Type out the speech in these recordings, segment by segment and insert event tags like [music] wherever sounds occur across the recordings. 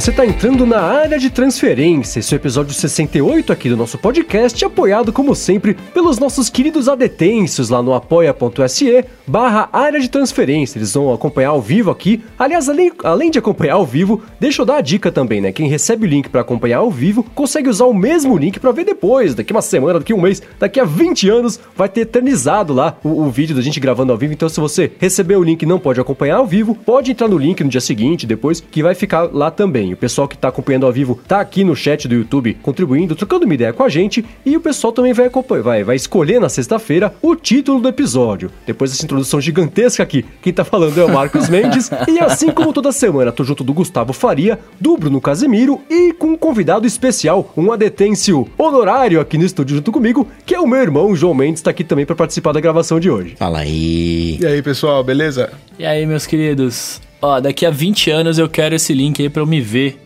você está entrando na área de transferência, esse é o episódio 68 aqui do nosso podcast, apoiado como sempre pelos nossos queridos adetêncios lá no apoia.se barra área de transferência. Eles vão acompanhar ao vivo aqui. Aliás, além, além de acompanhar ao vivo, deixa eu dar a dica também, né? Quem recebe o link para acompanhar ao vivo consegue usar o mesmo link para ver depois, daqui uma semana, daqui um mês, daqui a 20 anos, vai ter eternizado lá o, o vídeo da gente gravando ao vivo. Então, se você recebeu o link e não pode acompanhar ao vivo, pode entrar no link no dia seguinte, depois, que vai ficar lá também. O pessoal que está acompanhando ao vivo tá aqui no chat do YouTube contribuindo, trocando uma ideia com a gente, e o pessoal também vai, vai, vai escolher na sexta-feira o título do episódio. Depois dessa introdução gigantesca aqui, quem tá falando é o Marcos [laughs] Mendes, e assim como toda semana, tô junto do Gustavo Faria, do Bruno Casemiro e com um convidado especial, um adetêncio honorário aqui no estúdio junto comigo, que é o meu irmão João Mendes, tá aqui também para participar da gravação de hoje. Fala aí. E aí, pessoal, beleza? E aí, meus queridos? Ó, daqui a 20 anos eu quero esse link aí pra eu me ver.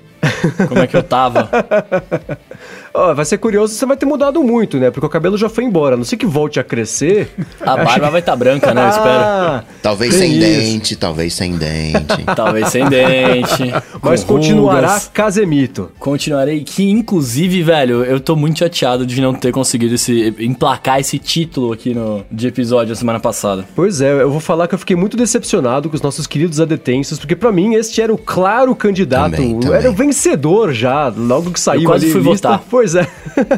Como é que eu tava? [laughs] Ó, vai ser curioso, você vai ter mudado muito, né? Porque o cabelo já foi embora. A não sei que volte a crescer. A barba vai estar tá branca, né? Eu espero. Ah, talvez sem isso. dente, talvez sem dente. [laughs] talvez sem dente. [laughs] Mas continuará rugas. Casemito. Continuarei. Que, inclusive, velho, eu tô muito chateado de não ter conseguido esse, emplacar esse título aqui no de episódio da semana passada. Pois é, eu vou falar que eu fiquei muito decepcionado com os nossos queridos adetensos, porque para mim este era o claro candidato, também, também. era o vencedor já, logo que saiu eu quase ali. fui lista. votar. Pois é.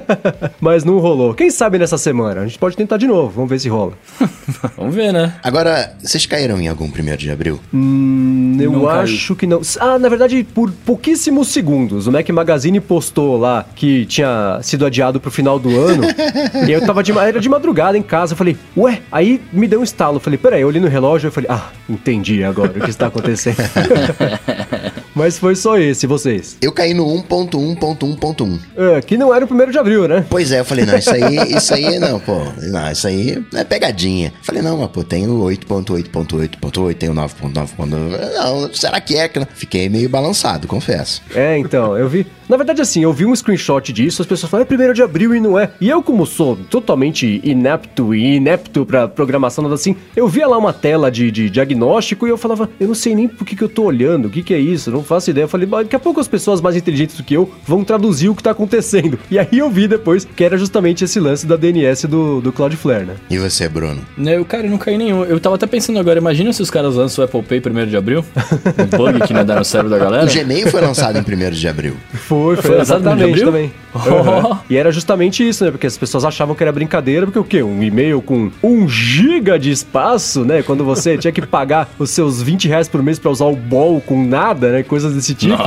[laughs] Mas não rolou. Quem sabe nessa semana? A gente pode tentar de novo. Vamos ver se rola. [laughs] Vamos ver, né? Agora, vocês caíram em algum primeiro de abril? Hum, eu não acho caiu. que não. Ah, na verdade, por pouquíssimos segundos. O Mac Magazine postou lá que tinha sido adiado pro final do ano. e [laughs] eu tava de, era de madrugada em casa. Eu falei, ué, aí me deu um estalo. Eu falei, peraí, eu olhei no relógio e falei, ah, entendi agora o que está acontecendo. Mas foi só esse, vocês? Eu caí no 1.1.1.1. É, que não era o primeiro de abril, né? Pois é, eu falei, não, isso aí, [laughs] isso aí não, pô. Não, isso aí é pegadinha. Falei, não, mas pô, tem o 8.8.8.8, tem o 9.9.9. Não, será que é? Fiquei meio balançado, confesso. É, então, eu vi. Na verdade, assim, eu vi um screenshot disso, as pessoas falam, é primeiro de abril e não é. E eu, como sou totalmente inepto e inepto pra programação, nada assim, eu via lá uma tela de, de diagnóstico e eu falava, eu não sei nem por que, que eu tô olhando, o que, que é isso, não faço ideia. Eu falei, daqui a pouco as pessoas mais inteligentes do que eu vão traduzir o que tá acontecendo. E aí eu vi depois que era justamente esse lance da DNS do, do Cloudflare, né? E você, Bruno? Eu, cara, não caí nenhum. Eu tava até pensando agora, imagina se os caras lançam o Apple Pay primeiro de abril? [laughs] um bug que não dá no cérebro da galera. O Gmail foi lançado em primeiro de abril. Foi, [laughs] foi, foi exatamente também. Uhum. [laughs] E era justamente isso, né? Porque as pessoas achavam que era brincadeira, porque o quê? Um e-mail com um giga de espaço, né? Quando você tinha que pagar os seus 20 reais por mês para usar o bol com nada, né? Coisas desse tipo.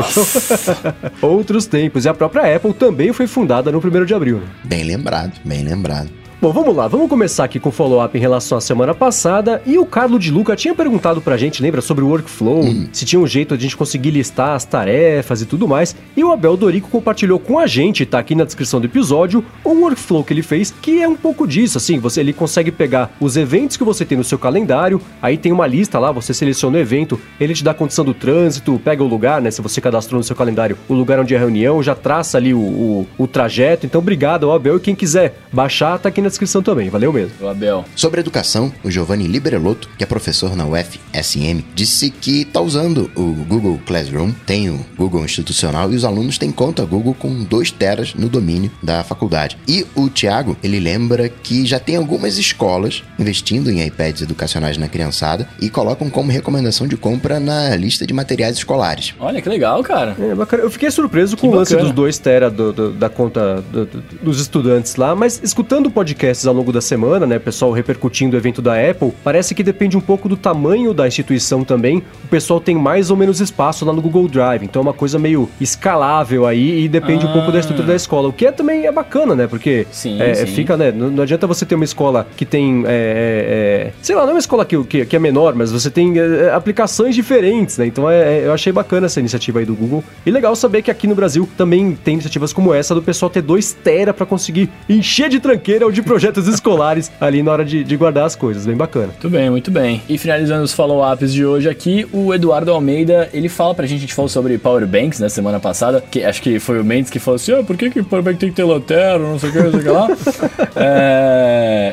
[laughs] Outros tempos. E a própria Apple também foi fundada no 1 de abril. Né? Bem lembrado, bem lembrado. Bom, vamos lá, vamos começar aqui com o follow-up em relação à semana passada. E o Carlo de Luca tinha perguntado pra gente, lembra, sobre o workflow, uhum. se tinha um jeito de a gente conseguir listar as tarefas e tudo mais. E o Abel Dorico compartilhou com a gente, tá aqui na descrição do episódio, um workflow que ele fez, que é um pouco disso, assim, você ele consegue pegar os eventos que você tem no seu calendário, aí tem uma lista lá, você seleciona o evento, ele te dá a condição do trânsito, pega o lugar, né, se você cadastrou no seu calendário o lugar onde é a reunião, já traça ali o, o, o trajeto. Então, obrigado ao Abel e quem quiser baixar, tá aqui na descrição também. Valeu mesmo. O Abel. Sobre educação, o Giovanni Liberelotto, que é professor na UFSM, disse que está usando o Google Classroom, tem o Google Institucional e os alunos têm conta Google com 2 teras no domínio da faculdade. E o Tiago, ele lembra que já tem algumas escolas investindo em iPads educacionais na criançada e colocam como recomendação de compra na lista de materiais escolares. Olha que legal, cara. É, bacana. Eu fiquei surpreso com o lance dos 2 teras do, do, da conta do, dos estudantes lá, mas escutando podcasts ao longo da semana, né, pessoal repercutindo o evento da Apple, parece que depende um pouco do tamanho da instituição também. O pessoal tem mais ou menos espaço lá no Google Drive, então é uma coisa meio escalável aí e depende ah. um pouco da estrutura da escola, o que é, também é bacana, né, porque sim, é, sim. fica, né, não, não, adianta você ter uma escola que tem, é, é, é sei lá, não é uma escola que, que, que é menor, mas você tem é, aplicações diferentes, né, então é, eu achei bacana essa iniciativa aí do Google. E legal saber que aqui no Brasil também tem iniciativas como essa do pessoal ter 2 tera para conseguir encher de tranqueira onde projetos escolares ali na hora de, de guardar as coisas. Bem bacana. Muito bem, muito bem. E finalizando os follow-ups de hoje aqui, o Eduardo Almeida, ele fala pra gente, a gente falou sobre power banks, né, semana passada, que acho que foi o Mendes que falou assim, ah, por que que power bank tem que ter lanterna, não sei o que, não sei o que lá. [laughs] é,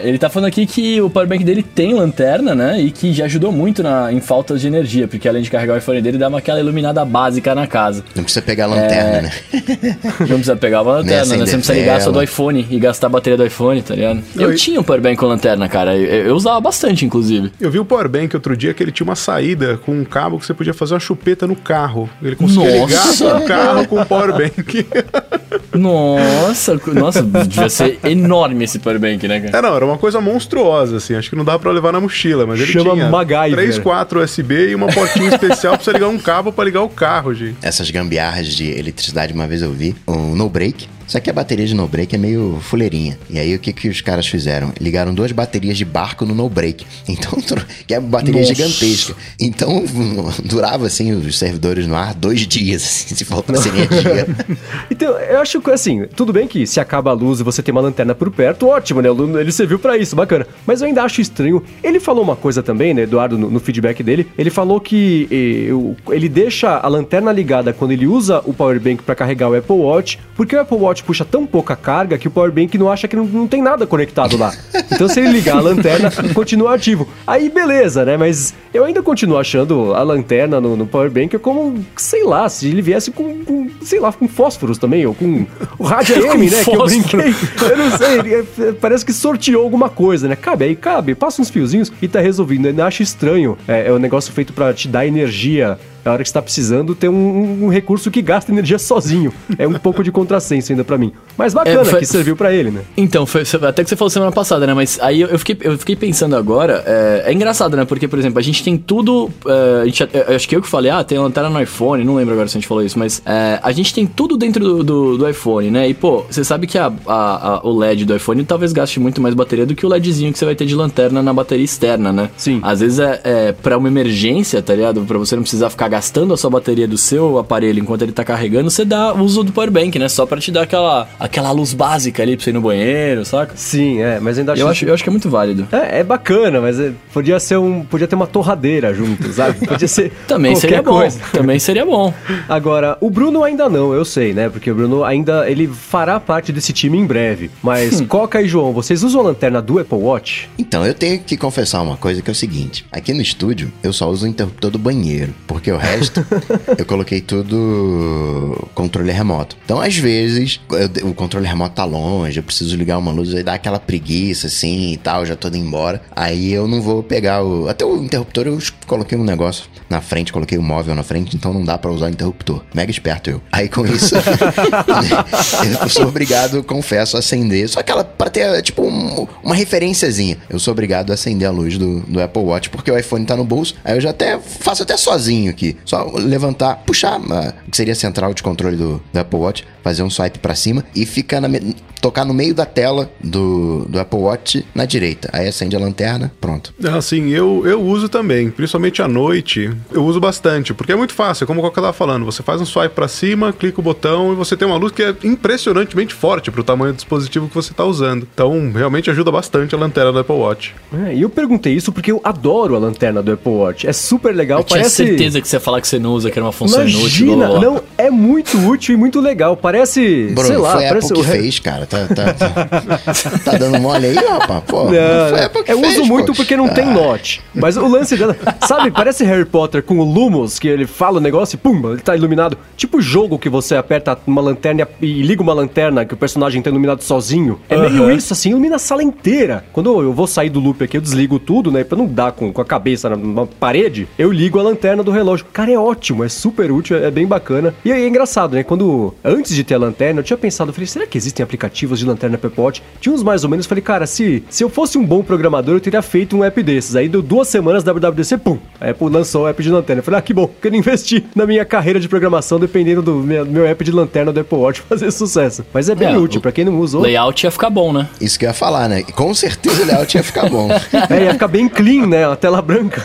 ele tá falando aqui que o power bank dele tem lanterna, né, e que já ajudou muito na, em faltas de energia, porque além de carregar o iPhone dele, dá uma aquela iluminada básica na casa. Não precisa pegar a lanterna, É. né? [laughs] Não precisa pegar uma lanterna, né? Você não precisa ligar só do iPhone e gastar a bateria do iPhone, tá ligado? Eu Oi. tinha um power bank com lanterna, cara. Eu, eu usava bastante, inclusive. Eu vi o Powerbank outro dia que ele tinha uma saída com um cabo que você podia fazer uma chupeta no carro. Ele conseguia Nossa! ligar o carro com o Powerbank. [laughs] Nossa, nossa, devia ser enorme esse power bank, né, cara? É, não, era uma coisa monstruosa, assim. Acho que não dava pra levar na mochila, mas ele Chama tinha MacGyver. 3, 4 USB e uma portinha especial pra você ligar um cabo pra ligar o carro, gente. Essas gambiarras de eletricidade, uma vez eu vi, um no break. Só que a bateria de no break é meio fuleirinha. E aí o que, que os caras fizeram? Ligaram duas baterias de barco no no break. [laughs] Então, que é uma bateria Nossa. gigantesca. Então [laughs] durava assim os servidores no ar dois dias, assim, se faltasse energia. [laughs] Então, eu acho que assim, tudo bem que se acaba a luz e você tem uma lanterna por perto, ótimo, né? Ele serviu pra isso, bacana. Mas eu ainda acho estranho. Ele falou uma coisa também, né, Eduardo, no, no feedback dele. Ele falou que eh, ele deixa a lanterna ligada quando ele usa o power bank pra carregar o Apple Watch, porque o Apple Watch puxa tão pouca carga que o power bank não acha que não, não tem nada conectado lá. Então, se ele ligar a lanterna, [laughs] continua ativo. Aí, beleza, né? Mas eu ainda continuo achando a lanterna no, no power bank como, sei lá, se ele viesse com, com, sei lá, com fósforos também, ou com o rádio [laughs] AM, né? Que eu fósforo. brinquei. Eu não sei, é, parece que sorteou alguma coisa, né? Cabe aí, cabe, passa uns fiozinhos e tá resolvido. Eu ainda acho estranho. É, é um negócio feito pra te dar energia. Na hora que você tá precisando, ter um, um recurso que gasta energia sozinho. É um pouco de contrassenso ainda pra mim. Mas bacana É, foi- que serviu pra ele, né? Então, foi, até que você falou semana passada, né? Mas aí eu, fiquei, eu fiquei pensando agora. É, é engraçado, né? Porque, por exemplo, a gente tem tudo. é, a gente, acho que eu que falei, ah, tem lanterna no iPhone. Não lembro agora se a gente falou isso, mas é, a gente tem tudo dentro do, do, do iPhone, né? E, pô, você sabe que a, a- a- o LED do iPhone talvez gaste muito mais bateria do que o LEDzinho que você vai ter de lanterna na bateria externa, né? Sim. Às vezes é, é pra uma emergência, tá ligado? Pra você não precisar ficar gastando a sua bateria do seu aparelho enquanto ele tá carregando, você dá o uso do powerbank, né? Só pra te dar aquela, aquela luz básica ali pra você ir no banheiro, saca? Sim, é, mas ainda acho Eu acho, eu acho que é muito válido. É, é bacana, mas é- podia ser um. Podia ter uma torradeira junto, sabe? [laughs] Podia ser. Também seria bom. coisa. Também seria bom. Agora, o Bruno ainda não, eu sei, né? Porque o Bruno ainda ele fará parte desse time em breve. Mas Coca e João, vocês usam a lanterna do Apple Watch? Então, eu tenho que confessar uma coisa que é o seguinte: aqui no estúdio eu só uso o interruptor do banheiro, porque o resto [laughs] eu coloquei tudo controle remoto. Então, às vezes, eu- o controle remoto tá longe, eu preciso ligar uma luz, aí dá aquela preguiça assim e tal, já tô indo embora. Aí eu não vou pegar o. Até o interruptor eu coloquei um negócio na frente, coloquei o móvel na frente, então não dá pra usar o interruptor. Mega esperto eu. Aí com isso, [laughs] [laughs] eu sou obrigado, confesso, a acender. Só aquela, pra ter, tipo, um- uma referenciazinha. Eu sou obrigado a acender a luz do, do Apple Watch, porque o iPhone tá no bolso. Aí eu já até faço até sozinho aqui. Só levantar, puxar, ah, o que seria a central de controle do, do Apple Watch, fazer um swipe pra cima e ficar na, me- tocar no meio da tela do, do Apple Watch na direita. Aí acende a lanterna, pronto. Assim, eu, eu uso também, principalmente à noite, eu uso bastante, porque é muito fácil, como o Coca tava falando, você faz um swipe pra cima, clica o botão e você tem uma luz que é impressionantemente forte pro tamanho do dispositivo que você tá usando. Então, realmente ajuda bastante a lanterna do Apple Watch. É, e eu perguntei isso porque eu adoro a lanterna do Apple Watch. É super legal, Eu tinha parece. certeza que você ia falar que você não usa, que era uma função inútil. Imagina, blá, blá, blá. não, é muito útil e muito legal. Parece, Bruno, sei lá, foi a parece Apple que o re- fez, cara. Tá, tá, tá, [laughs] tá dando mole aí, rapaz. Pô, Não, foi a Apple que eu fez, uso muito pô. porque não tem Ah, note. Mas o lance dela, sabe, parece Harry Potter com o Lumos, que ele fala o negócio e pum, ele tá iluminado. Tipo jogo que você aperta uma lanterna e liga uma lanterna que o personagem tá iluminado sozinho. É meio Aham. isso, assim, ilumina a sala inteira. Quando eu vou sair do loop aqui, eu desligo tudo, né, pra não dar com, com a cabeça na, na parede, eu ligo a lanterna do relógio. Cara, é ótimo, é super útil, é bem bacana. E aí é engraçado, né, quando, antes de ter a lanterna, eu tinha pensado, eu falei, será que existem aplicativos de lanterna Apple Watch? Tinha uns mais ou menos, eu falei, cara, se, se eu fosse um bom programador, eu teria feito um app desses. Aí deu duas semanas da WWDC, pum, a Apple lançou o app de lanterna. Eu falei, ah, que bom, quero investir na minha carreira de programação dependendo do meu, meu app de lanterna do Apple Watch [laughs] fazer sucesso. Mas é bem É, útil, pra quem não usou. Layout ia ficar bom, né? Isso que eu ia falar, né? Com certeza o layout ia ficar bom. [laughs] É, ia ficar bem clean, né? A tela branca.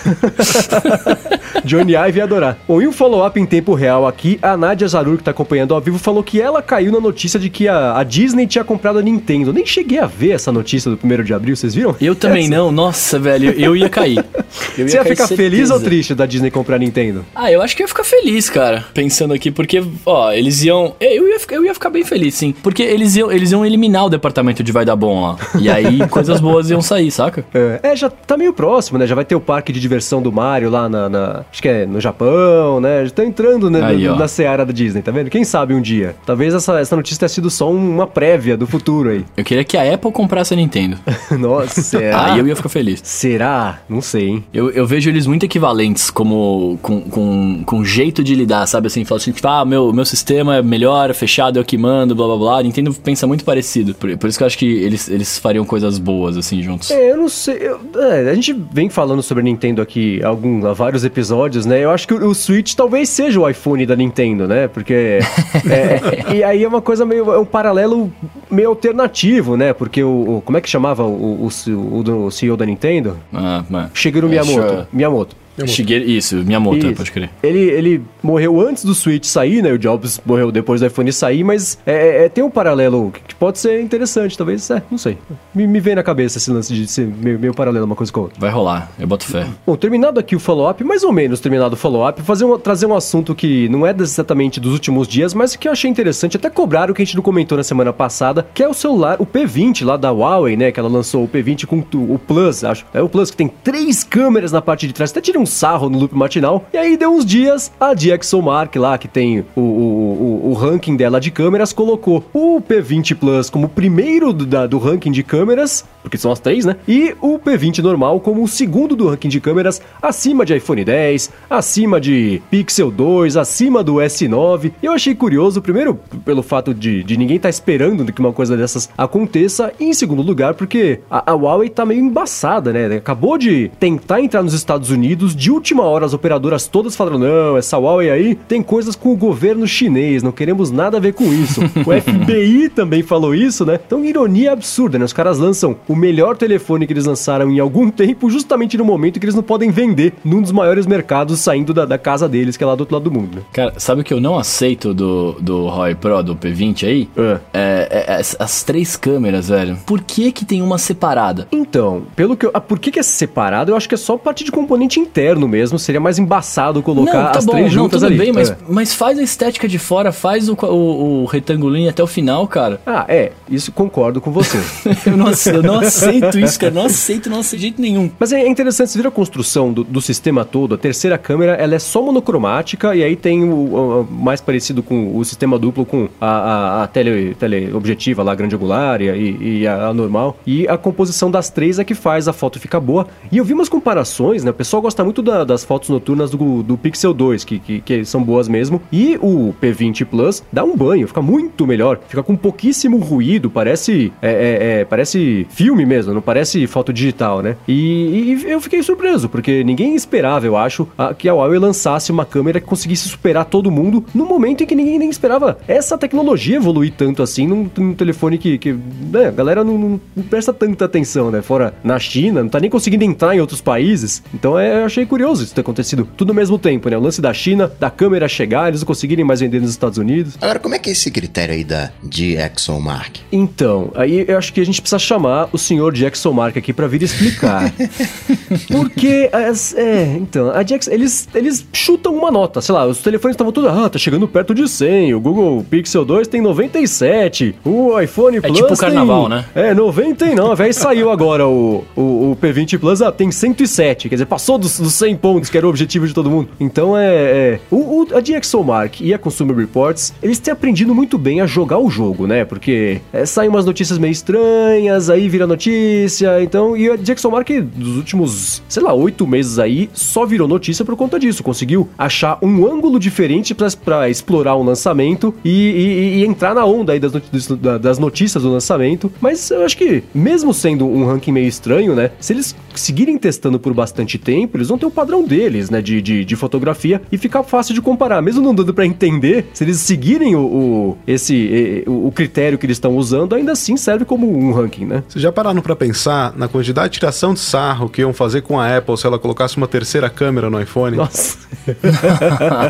[laughs] Johnny Ive ia adorar. Bom, e um follow-up em tempo real aqui, a Nadia Zarur, que tá acompanhando ao vivo, falou que ela caiu na notícia de que a, a Disney tinha comprado a Nintendo. Nem cheguei a ver essa notícia do 1 de abril, vocês viram? Eu também Essa- não, nossa, velho, eu ia cair. Eu Você ia cair ficar feliz certeza. ou triste da Disney comprar a Nintendo? Ah, eu acho que eu ia ficar feliz, cara. Pensando aqui, porque, ó, eles iam. Eu ia, ficar- eu ia ficar bem feliz, sim. Porque eles iam, eles iam eliminar o departamento de vai dar bom lá. E aí [laughs] coisas boas iam sair, saca? É, é, já tá meio próximo, né? Já vai ter o parque de diversão do Mario lá na. na- acho que é no Japão, né? Já tá entrando né, Aí, no- na seara da Disney, tá vendo? Quem sabe um dia. Talvez essa, essa notícia tenha sido só um- uma prévia do futuro aí. Eu queria que a Apple comprasse a Nintendo. [laughs] Nossa, será? Aí eu ia ficar feliz. Será? Não sei, hein? Eu, eu vejo eles muito equivalentes como com, com, com jeito de lidar, sabe? Assim, fala assim, tipo, ah, meu, meu sistema é melhor, é fechado, é o que mando, blá blá blá. A Nintendo pensa muito parecido. Por, por isso que eu acho que eles, eles fariam coisas boas, assim, juntos. É, eu não sei. eu- é, a gente vem falando sobre a Nintendo aqui há, algum, há vários episódios, né? Eu acho que o, o Switch talvez seja o iPhone da Nintendo, né? Porque. é, [laughs] e aí é uma coisa meio. É um paralelo meio alternativo, né? Porque o. o- como é que chamava o, o, o, o CEO da Nintendo? Ah. Shigeru É, Miyamoto. Miyamoto. Shigeru, isso, Miyamoto, Isso. pode crer. Ele, ele morreu antes do Switch sair, né? O Jobs morreu depois do iPhone sair, mas é, é- tem um paralelo que pode ser interessante, talvez. É, não sei. Me, me vem na cabeça esse lance de ser meio, meio paralelo uma coisa com a outra. Vai rolar, eu boto fé. Bom, terminado aqui o follow-up, mais ou menos terminado o follow-up, um- trazer um assunto que não é exatamente dos últimos dias, mas que eu achei interessante, até cobraram que a gente não comentou na semana passada, que é o celular, o P20 lá da Huawei, né, que ela lançou o P20 com o Plus, acho. É o Plus que tem três câmeras na parte de trás, até tirei um sarro no loop matinal, e aí deu uns dias, a DxOMark lá, que tem o, o, o, o ranking dela de câmeras, colocou o P20 Plus como primeiro do, da- do ranking de câmeras, porque são as três, né, e o P20 normal como o segundo do ranking de câmeras, acima de iPhone 10, acima de Pixel 2, acima do S9. E eu achei curioso, primeiro, pelo fato de, de ninguém estar esperando que uma coisa dessas aconteça, e em segundo lugar, porque a, a Huawei tá meio embaçada, né? Acabou de tentar entrar nos Estados Unidos, de última hora as operadoras todas falaram: não, essa Huawei aí tem coisas com o governo chinês, não queremos nada a ver com isso. [laughs] o FBI também falou isso, né? Então, ironia absurda, né? Os caras lançam o melhor telefone que eles lançaram em algum tempo, justamente no momento que eles não podem vender num dos maiores mercados saindo da, da casa deles, que é lá do outro lado do mundo, né? Cara, sabe o que eu não aceito do, do Huawei Pro, do P20 aí? É. É, é, as, as três câmeras, velho. Por que que tem uma separada? Então, pelo que eu. Ah, por que, que é separado? Eu acho que é só parte de componente interno mesmo. Seria mais embaçado colocar não, tá as bom, três não, juntas tudo ali. bem, mas, É. mas faz a estética de fora, faz o, o, o retangulinho até o final, cara. [laughs] Ah, é, isso concordo com você. [laughs] Eu não, eu não aceito isso, cara. Não aceito, não aceito de jeito nenhum. Mas é interessante, você vira a construção do, do sistema todo, a terceira câmera, ela é só monocromática e aí tem o, o- o mais parecido com o sistema duplo com a, a, a tele, teleobjetiva lá, grande angular e, e a, a normal. E a composição das três é que faz a foto ficar boa. E eu vi umas comparações, né? O pessoal gosta muito da- das fotos noturnas do, do Pixel 2, que, que, que são boas mesmo. E o P20 Plus dá um banho, fica muito melhor. Fica com pouquíssimo ruído, parece, é, é, é, parece filme mesmo, não parece foto digital, né? E, e eu fiquei surpreso, porque ninguém esperava, eu acho, a- que a Huawei lançasse uma câmera que conseguisse superar todo mundo no momento em que ninguém nem esperava essa tecnologia evoluir tanto assim num, num telefone que, que né, a galera não- não presta tanta atenção, né? Fora na China, não tá nem conseguindo entrar em outros países. Então é, eu achei curioso isso ter acontecido tudo ao mesmo tempo, né? O lance da China, da câmera chegar, eles não conseguirem mais vender nos Estados Unidos. Agora, como é que é esse critério aí da DxOMark? Então, aí eu acho que a gente precisa chamar o senhor Jackson Mark aqui pra vir explicar. [laughs] Porque, as- é, então, a Jackson, eles, eles chutam uma nota, sei lá, os telefones estavam todos, ah, tá chegando perto de 100, o Google Pixel 2 tem 97, o iPhone Plus tipo o carnaval, tem, né? É, 99, aí saiu agora o, o, o P20 Plus, ah, tem 107, quer dizer, passou dos, dos 100 pontos, que era o objetivo de todo mundo. Então, é, é o, o, a DxOMark e a Consumer Reports, eles têm aprendido muito bem a jogar o jogo, né? Porque é, saem umas notícias meio estranhas, aí vira notícia, então, e a DxOMark dos últimos, sei lá, oito meses aí, só virou notícia por conta disso, conseguiu achar um ângulo diferente pra explorar um lançamento e, e- e entrar na onda aí das, dos- da- das notícias do lançamento, mas eu acho que, mesmo sendo um ranking meio estranho, né, se eles seguirem testando por bastante tempo, eles vão ter o padrão deles, né, de, de, de fotografia e ficar fácil de comparar. Mesmo não dando para entender, se eles seguirem o, o esse, o, o, critério que eles estão usando, ainda assim serve como um ranking, né? Vocês já pararam para pensar na quantidade de tiração de sarro que iam fazer com a Apple se ela colocasse uma terceira câmera no iPhone? Nossa.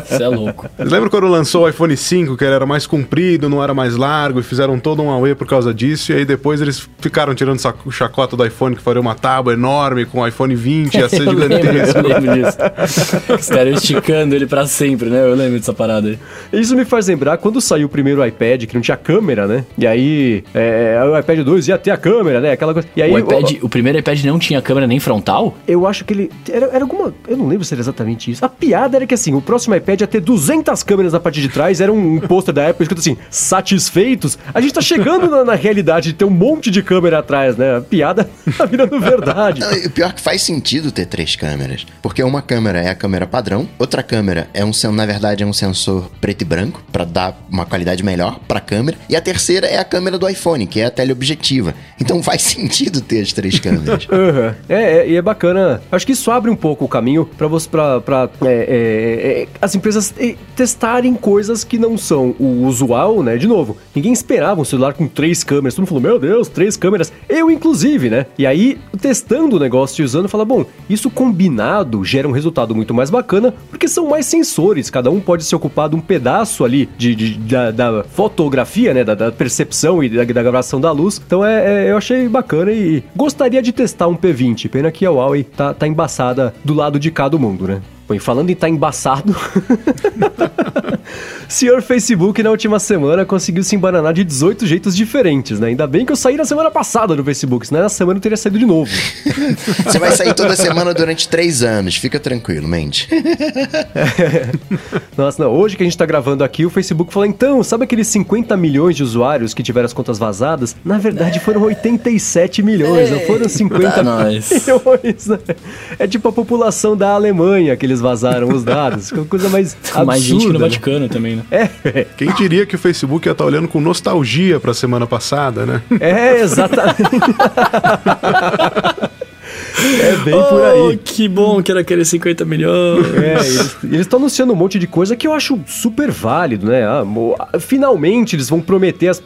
Você é louco. Vocês lembram quando lançou o iPhone 5, que ele era mais comprido, não era mais largo, e fizeram todo um away por causa disso, e aí depois eles ficaram tirando o chacota do iPhone, que faria uma tábua enorme com o iPhone 20, ia ser [laughs] gigantesco. Eu lembro disso. Os caras esticando ele para sempre, né? Eu lembro dessa parada aí. Isso me faz lembrar quando saiu o primeiro iPad, que não tinha câmera, né? E aí, é, o iPad 2 ia ter a câmera, né? Aquela coisa. E aí, o, iPad, o, o primeiro iPad não tinha câmera nem frontal? Eu acho que ele. Era, era alguma. Eu não lembro se era exatamente isso. A piada era que assim, o próximo iPad ia ter 200 câmeras na parte de trás, era um, um pôster da Apple escrito assim, satisfeitos. A gente tá chegando na, na, realidade de ter um monte de câmera atrás, né? A piada [laughs] tá virando verdade. Não, o pior é que faz sentido ter três câmeras. Porque uma câmera é a câmera padrão, outra câmera é um, na verdade, é um sensor preto e branco, para dar uma qualidade melhor pra câmera. E a terceira é a câmera do iPhone, que é a teleobjetiva. Então [laughs] faz sentido ter as três câmeras. [laughs] uhum. é, é, e é bacana. Acho que isso abre um pouco o caminho para você, pra, pra é, é, é, as empresas testarem coisas que não são o usual, né? De novo, ninguém esperava um celular com três câmeras. Todo mundo falou, meu Deus, três câmeras. Eu, inclusive, né? E aí, testando o negócio e usando, fala, bom, isso combinado gera um resultado muito mais bacana, porque são mais sensores. Cada um pode se ocupar de um pedaço ali de, de da, da, fotografia, né? Da, da, percepção e da, da gravação da luz. Então, é, é, eu achei bacana e gostaria de testar um P20. Pena que a Huawei tá, tá embaçada do lado de cá do mundo, né? Bom, e falando em estar tá embaçado, [laughs] senhor Facebook na última semana conseguiu se embananar de 18 jeitos diferentes, né? Ainda bem que eu saí na semana passada do Facebook, senão na semana eu teria saído de novo. [laughs] Você vai sair toda semana durante três anos, fica tranquilo, mente. É. [laughs] Nossa, não, hoje que a gente tá gravando aqui, o Facebook falou, então, sabe aqueles 50 milhões de usuários que tiveram as contas vazadas? Na verdade foram 87 milhões, não foram 50 tá milhões, né? É tipo a população da Alemanha, aqueles eles vazaram os dados. coisa mais absurda. Mais gente que no né? Vaticano também, né? É. Quem diria que o Facebook ia estar olhando com nostalgia para a semana passada, né? É, exatamente. [laughs] É bem oh, por aí. Que bom que era aqueles 50 milhões. É, eles estão anunciando um monte de coisa que eu acho super válido, né? Ah, finalmente eles vão prometer, as,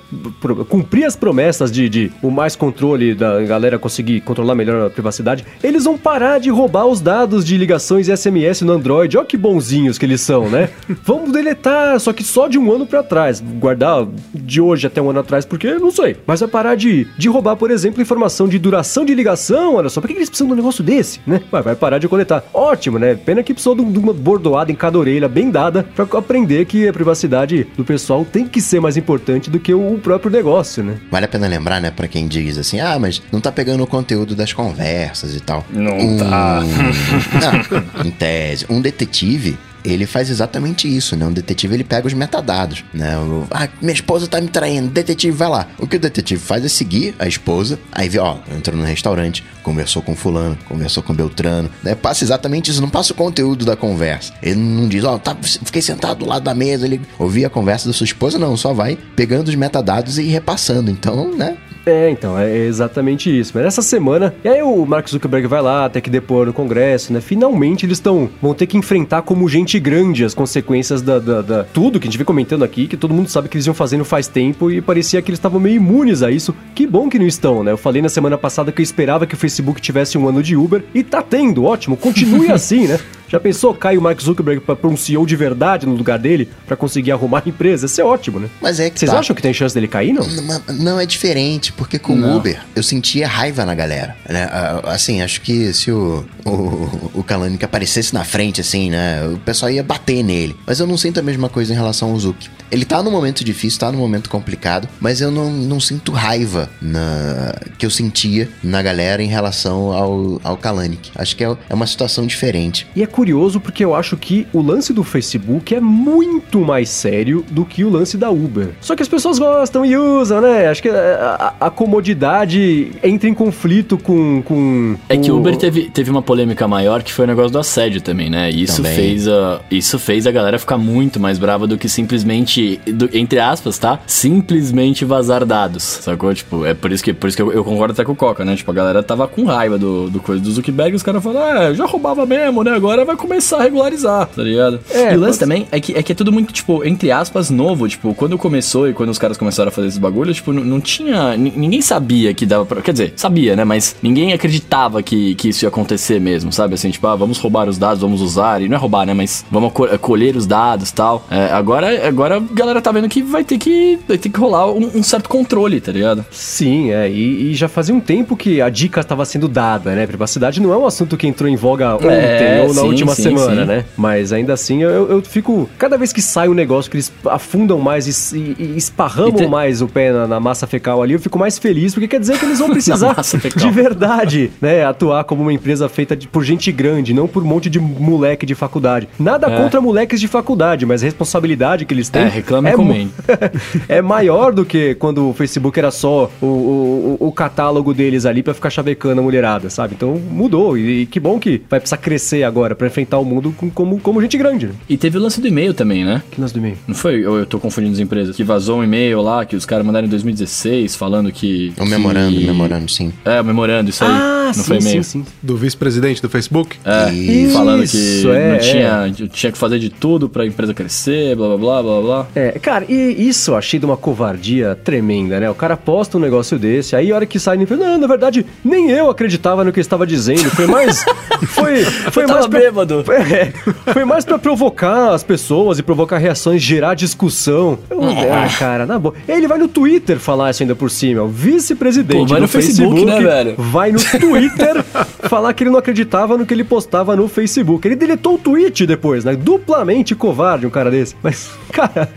cumprir as promessas de, de o mais controle da galera conseguir controlar melhor a privacidade. Eles vão parar de roubar os dados de ligações e SMS no Android. Olha que bonzinhos que eles são, né? [laughs] Vamos deletar, só que só de um ano para trás. Guardar de hoje até um ano atrás, porque não sei. Mas vai parar de, de roubar, por exemplo, informação de duração de ligação. Olha só, por que eles precisam de um negócio desse, né? Vai, vai parar de coletar. Ótimo, né? Pena que precisou de uma bordoada em cada orelha bem dada para aprender que a privacidade do pessoal tem que ser mais importante do que o próprio negócio, né? Vale a pena lembrar, né, para quem diz assim: "Ah, mas não tá pegando o conteúdo das conversas e tal". Não um... tá. [laughs] não, em tese, um detetive ele faz exatamente isso, né? Um detetive ele pega os metadados, né? O, ah, minha esposa tá me traindo, detetive vai lá. O que o detetive faz é seguir a esposa, aí vê, ó, entrou no restaurante, conversou com fulano, conversou com Beltrano, né? Passa exatamente isso, não passa o conteúdo da conversa. Ele não diz, ó, tá, fiquei sentado do lado da mesa, ele ouvia a conversa da sua esposa, não, só vai pegando os metadados e repassando. Então, né? É, então, é exatamente isso. Mas essa semana, e aí o Mark Zuckerberg vai lá, ter que depor no Congresso, né? Finalmente eles estão vão ter que enfrentar como gente grande as consequências da, da, da, tudo que a gente vem comentando aqui, que todo mundo sabe que eles iam fazendo faz tempo e parecia que eles estavam meio imunes a isso. Que bom que não estão, né? Eu falei na semana passada que eu esperava que o Facebook tivesse um ano de Uber e tá tendo, ótimo, continue [laughs] assim, né? Já pensou cair o Mark Zuckerberg para um CEO de verdade no lugar dele para conseguir arrumar a empresa? Isso é ótimo, né? Mas é que Vocês tá. acham que tem chance dele cair, não? Não, não é diferente, porque com o Uber eu sentia raiva na galera, né? Assim, acho que se o, o, o Kalanick aparecesse na frente, assim, né? O pessoal ia bater nele. Mas eu não sinto a mesma coisa em relação ao Zuck. Ele tá num momento difícil, tá num momento complicado, mas eu não, não sinto raiva na, que eu sentia na galera em relação ao, ao Kalanick. Acho que é, é uma situação diferente. E é curioso curioso porque eu acho que o lance do Facebook é muito mais sério do que o lance da Uber. Só que as pessoas gostam e usam, né? Acho que a, a, a comodidade entra em conflito com. com É que o Uber teve, teve uma polêmica maior que foi o negócio do assédio também, né? E isso Também. fez a isso fez a galera ficar muito mais brava do que simplesmente, do- entre aspas, tá? Simplesmente vazar dados, sacou? Tipo, é por isso que, por isso que eu, eu concordo até com o Coca, né? Tipo, a galera tava com raiva do, do coisa do Zuckerberg e os caras falaram, ah, já roubava mesmo, né? Agora vai começar a regularizar, tá ligado? É, e o lance pode- também é que, é que é tudo muito, tipo, entre aspas, novo. Tipo, quando começou e quando os caras começaram a fazer esses bagulhos, tipo, não, não tinha. ni- Ninguém sabia que dava pra. Quer dizer, sabia, né? Mas ninguém acreditava que, que isso ia acontecer mesmo, sabe? Assim, tipo, ah, vamos roubar os dados, vamos usar. E não é roubar, né? Mas vamos co- colher os dados e tal. É, agora, agora a galera tá vendo que vai ter que, vai ter que rolar um, um certo controle, tá ligado? Sim, é, e, e já fazia um tempo que a dica estava sendo dada, né? Privacidade não é um assunto que entrou em voga ontem É, ou na sim, última sim, semana, sim. né? Mas ainda assim eu, eu fico. Cada vez que sai um negócio que eles afundam mais e, e- esparramam E te- mais o pé na, na massa fecal ali, eu fico mais feliz, porque quer dizer que eles vão [laughs] precisar de verdade, né? Atuar como uma empresa feita de- por gente grande, não por um monte de moleque de faculdade. Nada É. contra moleques de faculdade, mas a responsabilidade que eles têm. É, reclama e mu- comenta. [laughs] é maior do que quando o Facebook era só o, o, o- catálogo deles ali pra ficar chavecando a mulherada, sabe? Então mudou e, e que bom que vai precisar crescer agora pra enfrentar o mundo com- como, como gente grande. Né? E teve o lance do e-mail também, né? Que nós do meio. Não foi? Ou eu tô confundindo as empresas? Que vazou um e-mail lá que os caras mandaram em 2016 falando que. O memorando, que... memorando, sim. É, o memorando, isso aí. Ah, não sim, foi e-mail. sim, sim. Do vice-presidente do Facebook? É, Isso, falando que é, não é. tinha, tinha que fazer de tudo pra empresa crescer, blá blá blá blá blá. É, cara, e isso eu achei de uma covardia tremenda, né? O cara posta um negócio desse, aí a hora que sai, ele fala, não, na verdade, nem eu acreditava no que ele estava dizendo. Foi mais. [laughs] Foi, foi mais bêbado. É, foi mais pra provocar as pessoas e provocar reações, gerar discussão. Eu- ah, cara, na boa. Ele vai no Twitter falar isso ainda por cima. O vice-presidente vai do no Facebook, né, velho? vai no Twitter [laughs] falar que ele não acreditava no que ele postava no Facebook. Ele deletou o tweet depois, né? Duplamente covarde um cara desse. Mas, cara.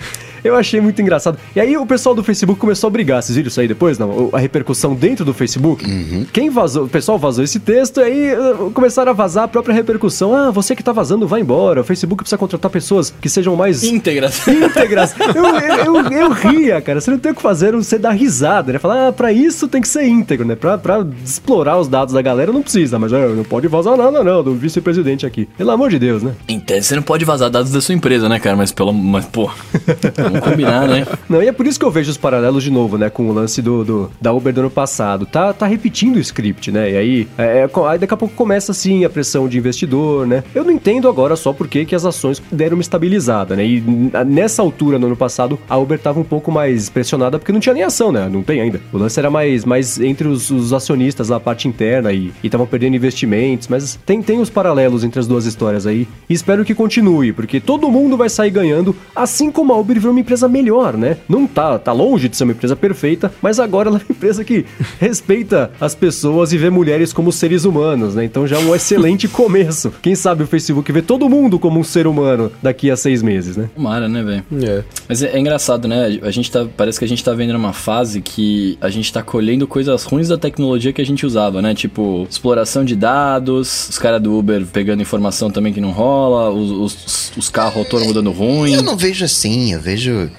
Eu achei muito engraçado. E aí o pessoal do Facebook começou a brigar. Vocês viram isso aí depois? Não? A repercussão dentro do Facebook? Quem vazou? O pessoal vazou esse texto e aí uh, começaram a vazar a própria repercussão. Ah, você que tá vazando, vai embora. O Facebook precisa contratar pessoas que sejam mais Íntegras. íntegras. [laughs] Eu, eu, eu, eu ria, cara. Você não tem o que fazer, você dá risada, né? Falar, ah, pra isso tem que ser íntegro, né? Pra, pra explorar os dados da galera não precisa, mas ah, não pode vazar nada, não, do vice-presidente aqui. Pelo amor de Deus, né? Em tese, você não pode vazar dados da sua empresa, né, cara? Mas pelo. Mas, pô. [laughs] Vamos combinar, né? [laughs] Não, e é por isso que eu vejo os paralelos de novo, né? Com o lance do, do- da Uber do ano passado. Tá, tá repetindo o script, né? E aí, é, é, aí daqui a pouco começa assim a pressão de investidor, né? Eu não entendo agora só porque que as ações deram uma estabilizada, né? E nessa altura, no ano passado, a Uber tava um pouco mais pressionada porque não tinha nem ação, né? Não tem ainda. O lance era mais, mais entre os, os acionistas, a parte interna e estavam perdendo investimentos, mas tem, tem os paralelos entre as duas histórias aí. E espero que continue, porque todo mundo vai sair ganhando, assim como a Uber virou uma empresa melhor, né? Não tá, tá longe de ser uma empresa perfeita, mas agora ela é uma empresa que [laughs] respeita as pessoas e vê mulheres como seres humanos, né? Então já é um excelente começo. Quem sabe o Facebook vê todo mundo como um ser humano daqui a seis meses, né? Tomara, né, velho? É. Mas é, é engraçado, né? A gente tá. Parece que a gente tá vendo numa fase que a gente tá colhendo coisas ruins da tecnologia que a gente usava, né? Tipo, exploração de dados, os caras do Uber pegando informação também que não rola, os, os, os carros autônomos dando ruim. Eu não vejo assim, eu vejo. jeu.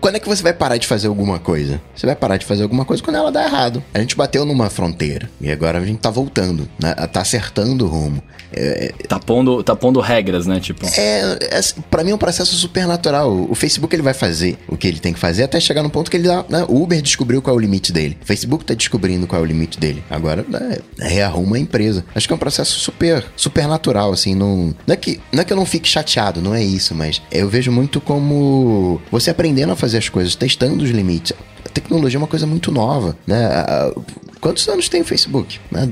Quando é que você vai parar de fazer alguma coisa? Você vai parar de fazer alguma coisa quando ela dá errado. A gente bateu numa fronteira e agora a gente tá voltando, né? Tá acertando o rumo. É, Tá pondo, tá pondo regras, né? Tipo. é, é para mim é um processo super natural. O Facebook ele vai fazer o que ele tem que fazer até chegar no ponto que ele dá. Né? O Uber descobriu qual é o limite dele. O Facebook tá descobrindo qual é o limite dele. Agora né, rearruma a empresa. Acho que é um processo super, super natural, assim. Não, não, é que, não é que eu não fique chateado, não é isso, mas eu vejo muito como você aprendendo a fazer as coisas, testando os limites. A tecnologia é uma coisa muito nova, né? Quantos anos tem o Facebook? Né?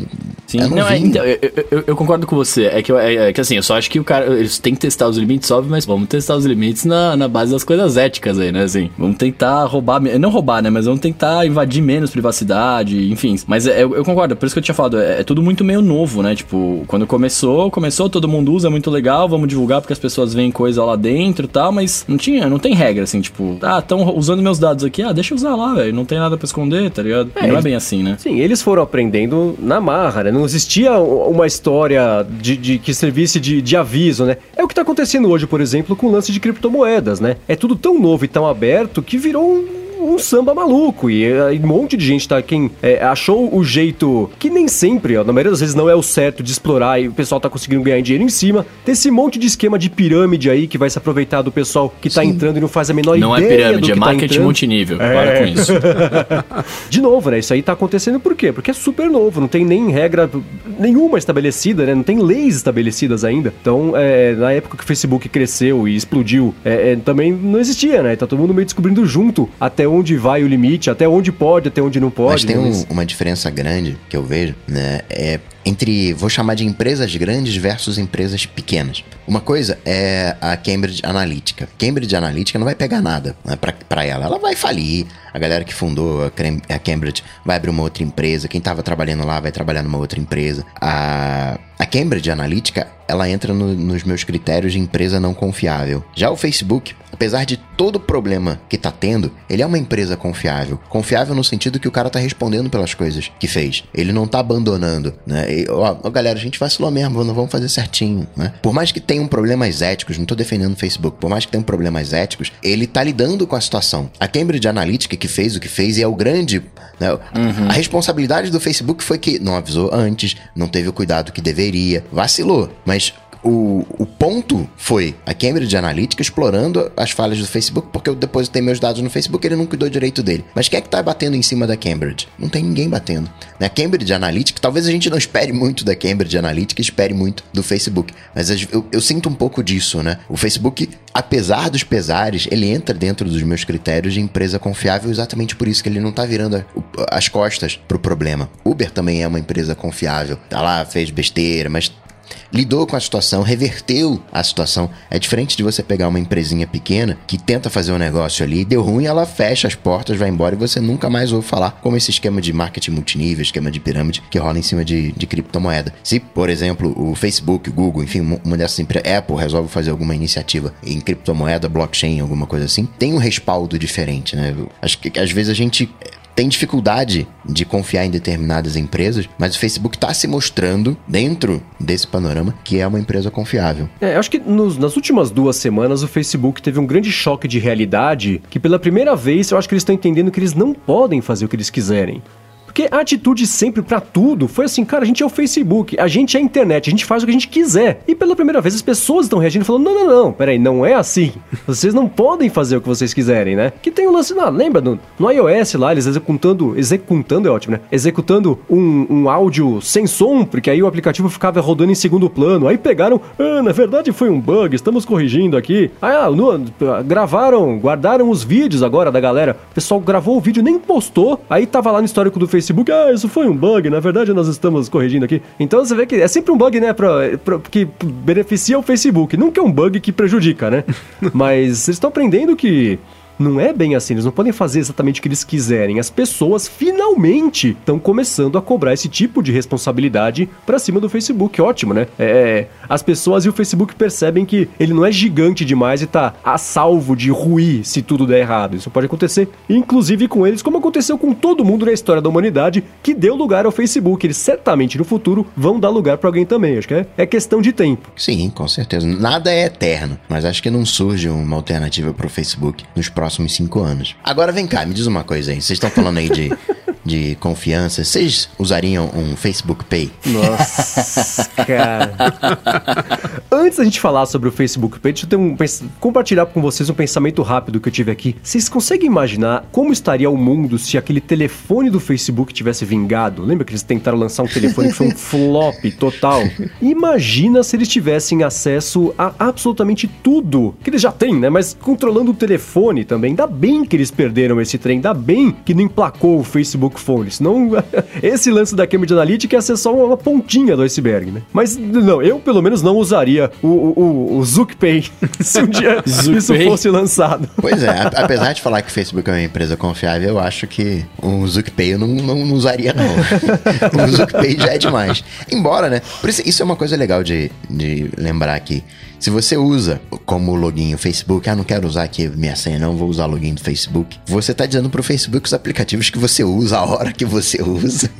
Sim, É não, é, então, eu, eu- eu- concordo com você. É que, é, é que assim, eu só acho que o cara. Eles têm que testar os limites, óbvio, mas vamos testar os limites na, na base das coisas éticas aí, né? Assim, vamos tentar roubar. Não roubar, né? Mas vamos tentar invadir menos privacidade, enfim. Mas é, eu, eu concordo, por isso que eu tinha falado, é, é tudo muito meio novo, né? Tipo, quando começou, começou, todo mundo usa, é muito legal, vamos divulgar porque as pessoas veem coisa lá dentro e tal, mas não tinha, não tem regra, assim, tipo, ah, estão usando meus dados aqui, ah, deixa eu usar lá, velho. Não tem nada pra esconder, tá ligado? Não é bem assim, né? Sim, eles foram aprendendo na marra, né? Não existia uma história de, de que servisse de, de aviso, né? É o que está acontecendo hoje, por exemplo, com o lance de criptomoedas, né? É tudo tão novo e tão aberto que virou um um samba maluco. E, e um monte de gente, tá? Quem é, achou o jeito que nem sempre, ó, na maioria das vezes não é o certo de explorar e o pessoal tá conseguindo ganhar dinheiro em cima. Tem esse monte de esquema de pirâmide aí que vai se aproveitar do pessoal que tá Sim. entrando e não faz a menor não é ideia. Não é pirâmide, é tá marketing tá multinível. É. Para com isso. [laughs] de novo, né? Isso aí tá acontecendo por quê? Porque é super novo, não tem nem regra nenhuma estabelecida, né? Não tem leis estabelecidas ainda. Então, é, na época que o Facebook cresceu e explodiu, é, é também não existia, né? Tá todo mundo meio descobrindo junto até onde vai o limite, até onde pode, até onde não pode. Mas tem né? um, uma diferença grande que eu vejo, né? É entre, vou chamar de empresas grandes versus empresas pequenas. Uma coisa é a Cambridge Analytica. Cambridge Analytica não vai pegar nada né, para ela. Ela vai falir. A galera que fundou a Cambridge vai abrir uma outra empresa. Quem estava trabalhando lá vai trabalhar numa outra empresa. A, a Cambridge Analytica, ela entra no, nos meus critérios de empresa não confiável. Já o Facebook, apesar de todo o problema que tá tendo, ele é uma empresa confiável. Confiável no sentido que o cara tá respondendo pelas coisas que fez. Ele não tá abandonando, né? E, ó, ó, galera, a gente vacilou mesmo, não vamos fazer certinho, né? Por mais que tenham problemas éticos, não tô defendendo o Facebook, por mais que tenham problemas éticos, ele tá lidando com a situação. A Cambridge Analytica que fez o que fez e é o grande, né? Uhum. A responsabilidade do Facebook foi que não avisou antes, não teve o cuidado que deveria, vacilou, mas o, o ponto foi a Cambridge Analytica explorando as falhas do Facebook, porque eu depositei meus dados no Facebook ele não cuidou direito dele. Mas quem é que tá batendo em cima da Cambridge? Não tem ninguém batendo. Na Cambridge Analytica, talvez a gente não espere muito da Cambridge Analytica, espere muito do Facebook. Mas eu, eu sinto um pouco disso, né? O Facebook, apesar dos pesares, ele entra dentro dos meus critérios de empresa confiável exatamente por isso que ele não tá virando as costas pro problema. Uber também é uma empresa confiável. Tá lá, fez besteira, mas lidou com a situação, reverteu a situação. É diferente de você pegar uma empresinha pequena que tenta fazer um negócio ali, deu ruim, ela fecha as portas, vai embora e você nunca mais ouve falar como esse esquema de marketing multinível, esquema de pirâmide que rola em cima de, de criptomoeda. Se, por exemplo, o Facebook, o Google, enfim, uma dessas empresas, Apple resolve fazer alguma iniciativa em criptomoeda, blockchain, alguma coisa assim, tem um respaldo diferente, né? Acho que às vezes a gente tem dificuldade de confiar em determinadas empresas, mas o Facebook está se mostrando, dentro desse panorama, que é uma empresa confiável. É, acho que nos, nas últimas duas semanas o Facebook teve um grande choque de realidade que, pela primeira vez, eu acho que eles estão entendendo que eles não podem fazer o que eles quiserem. Porque a atitude sempre para tudo foi assim, cara, a gente é o Facebook, a gente é a internet, a gente faz o que a gente quiser. E pela primeira vez as pessoas estão reagindo falando: não, não, não, peraí, não é assim. Vocês não podem fazer o que vocês quiserem, né? Que tem um lance lá, lembra no, no iOS lá, eles executando, executando é ótimo, né? Executando um, um áudio sem som, porque aí o aplicativo ficava rodando em segundo plano. Aí pegaram, ah, na verdade foi um bug, estamos corrigindo aqui. Ah, no, gravaram, guardaram os vídeos agora da galera. O pessoal gravou o vídeo, nem postou, aí tava lá no histórico do Facebook Facebook, ah, isso foi um bug, na verdade nós estamos corrigindo aqui. Então você vê que é sempre um bug, né, pra, pra que beneficia o Facebook, nunca é um bug que prejudica, né? [laughs] Mas vocês estão aprendendo que não é bem assim, eles não podem fazer exatamente o que eles quiserem. As pessoas finalmente estão começando a cobrar esse tipo de responsabilidade para cima do Facebook. Ótimo, né? É, as pessoas e o Facebook percebem que ele não é gigante demais e tá a salvo de ruir se tudo der errado. Isso pode acontecer, inclusive com eles, como aconteceu com todo mundo na história da humanidade que deu lugar ao Facebook. Eles certamente no futuro vão dar lugar para alguém também. Acho que é, é questão de tempo. Sim, com certeza. Nada é eterno, mas acho que não surge uma alternativa para o Facebook nos próximos próximos cinco anos. Agora vem cá, me diz uma coisa aí. Vocês estão falando aí de, [laughs] de confiança. Vocês usariam um Facebook Pay? Nossa, [laughs] cara. Antes da gente falar sobre o Facebook Pay, deixa eu um, compartilhar com vocês um pensamento rápido que eu tive aqui. Vocês conseguem imaginar como estaria o mundo se aquele telefone do Facebook tivesse vingado? Lembra que eles tentaram lançar um telefone que foi um [laughs] flop total? Imagina se eles tivessem acesso a absolutamente tudo que eles já têm, né? Mas controlando o telefone também. Ainda bem que eles perderam esse trem, ainda bem que não emplacou o Facebook Phone. Senão, [laughs] esse lance da Cambridge Analytica ia ser só uma pontinha do iceberg, né? Mas não, eu pelo menos não usaria o, o, o ZuckPay [laughs] se um dia [laughs] isso fosse lançado. Pois é, apesar de falar que o Facebook é uma empresa confiável, eu acho que o ZuckPay eu não, não, não usaria, não. o ZuckPay já é demais. Embora, né? Por isso, isso é uma coisa legal de, de lembrar aqui. Se você usa como login o Facebook, ah, não quero usar aqui minha senha, não, vou usar o login do Facebook. Você tá dizendo pro Facebook os aplicativos que você usa, a hora que você usa.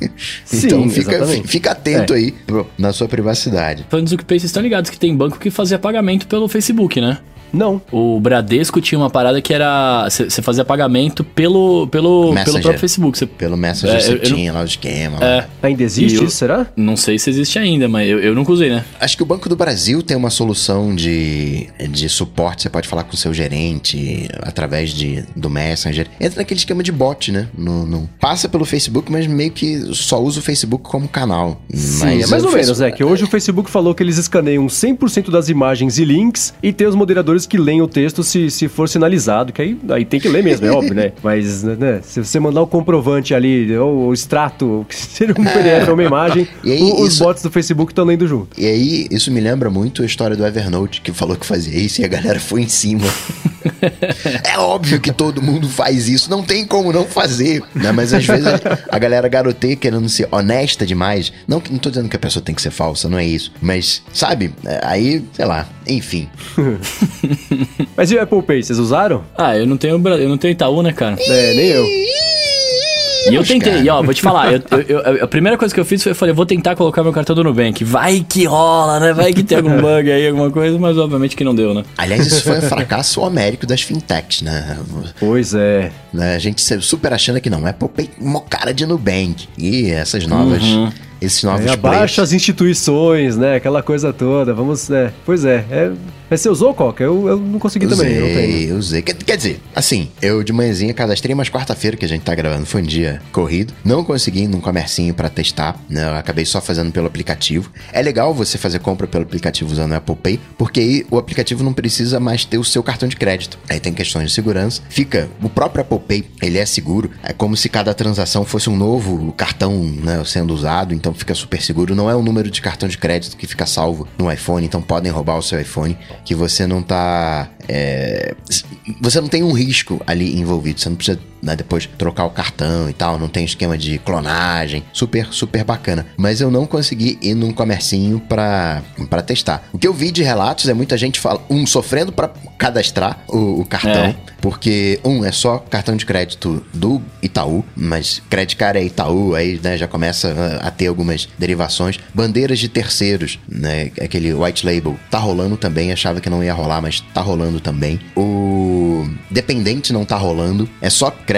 Sim, então fica, exatamente. fica atento É. aí pro- na sua privacidade. Falando do PayPay, vocês estão ligados que tem banco que fazia pagamento pelo Facebook, né? Não. O Bradesco tinha uma parada que era. Você fazia pagamento pelo, pelo, pelo próprio Facebook. Cê- Pelo Messenger É, você não- tinha lá o esquema. lá. é, Ainda existe eu- isso, será? não sei se existe ainda, mas eu, eu nunca usei, né? Acho que o Banco do Brasil tem uma solução de, de suporte. Você pode falar com o seu gerente através de, do Messenger. Entra naquele esquema de bot, né? No, no- passa pelo Facebook, mas meio que só usa o Facebook como canal. Sim, mas é mais o ou menos, é que hoje o Facebook falou que eles escaneiam 100% das imagens e links e tem os moderadores que leem o texto se, se for sinalizado, que aí, aí tem que ler mesmo, é óbvio, né? [laughs] Mas né, se você mandar o comprovante ali, ou o extrato, [laughs] que seja um PDF ou uma imagem, aí, o- os isso- bots do Facebook estão lendo junto. E aí, isso me lembra muito a história do Evernote, que falou que fazia isso e a galera foi em cima. [laughs] [laughs] é óbvio que todo mundo faz isso, não tem como não fazer. Né? Mas às vezes a, galera garoteia querendo ser honesta demais. Não, não tô dizendo que a pessoa tem que ser falsa, não é isso. Mas, sabe, é, aí, sei lá, enfim. [laughs] Mas e o Apple Pay, vocês usaram? Ah, eu não tenho, eu não tenho Itaú, né, cara? É, nem eu. E eu tentei, cara, e ó, vou te falar, eu- eu- eu- a primeira coisa que eu fiz foi, eu falei, vou tentar colocar meu cartão do Nubank. Vai que rola, né? Vai que tem algum [laughs] bug aí, alguma coisa, mas obviamente que não deu, né? Aliás, isso foi um [laughs] fracasso homérico das fintechs, né? Pois é. Né? A gente super achando que não, Pay, uma cara de Nubank. E essas novas, esses novos É, players. abaixa as instituições, né? Aquela coisa toda. Vamos, né? Pois é. é mas você usou, Coca? Eu, eu não consegui também. Eu tenho. Usei, usei. Quer, quer dizer, assim, eu de manhãzinha cadastrei, mas quarta-feira que a gente tá gravando foi um dia corrido. Não consegui ir num comercinho pra testar, né? Eu acabei só fazendo pelo aplicativo. É legal você fazer compra pelo aplicativo usando o Apple Pay, porque aí o aplicativo não precisa mais ter o seu cartão de crédito. Aí tem questões de segurança. Fica, o próprio Apple Pay, ele é seguro. É como se cada transação fosse um novo cartão, né, sendo usado, então fica super seguro. Não é o número de cartão de crédito que fica salvo no iPhone, então podem roubar o seu iPhone, que você não tá. é, você não tem um risco ali envolvido. Você não precisa né, depois trocar o cartão e tal. Não tem esquema de clonagem. Super, super bacana. Mas eu não consegui ir num comercinho pra, pra testar. O que eu vi de relatos é muita gente fala, um sofrendo pra cadastrar o, o cartão. É. Porque, um, é só cartão de crédito do Itaú, mas Credit Card é Itaú, aí né, já começa a, a ter algumas derivações. Bandeiras de terceiros, né? Aquele white label, tá rolando também. Achava que não ia rolar, mas tá rolando também. O dependente não tá rolando, é só crédito,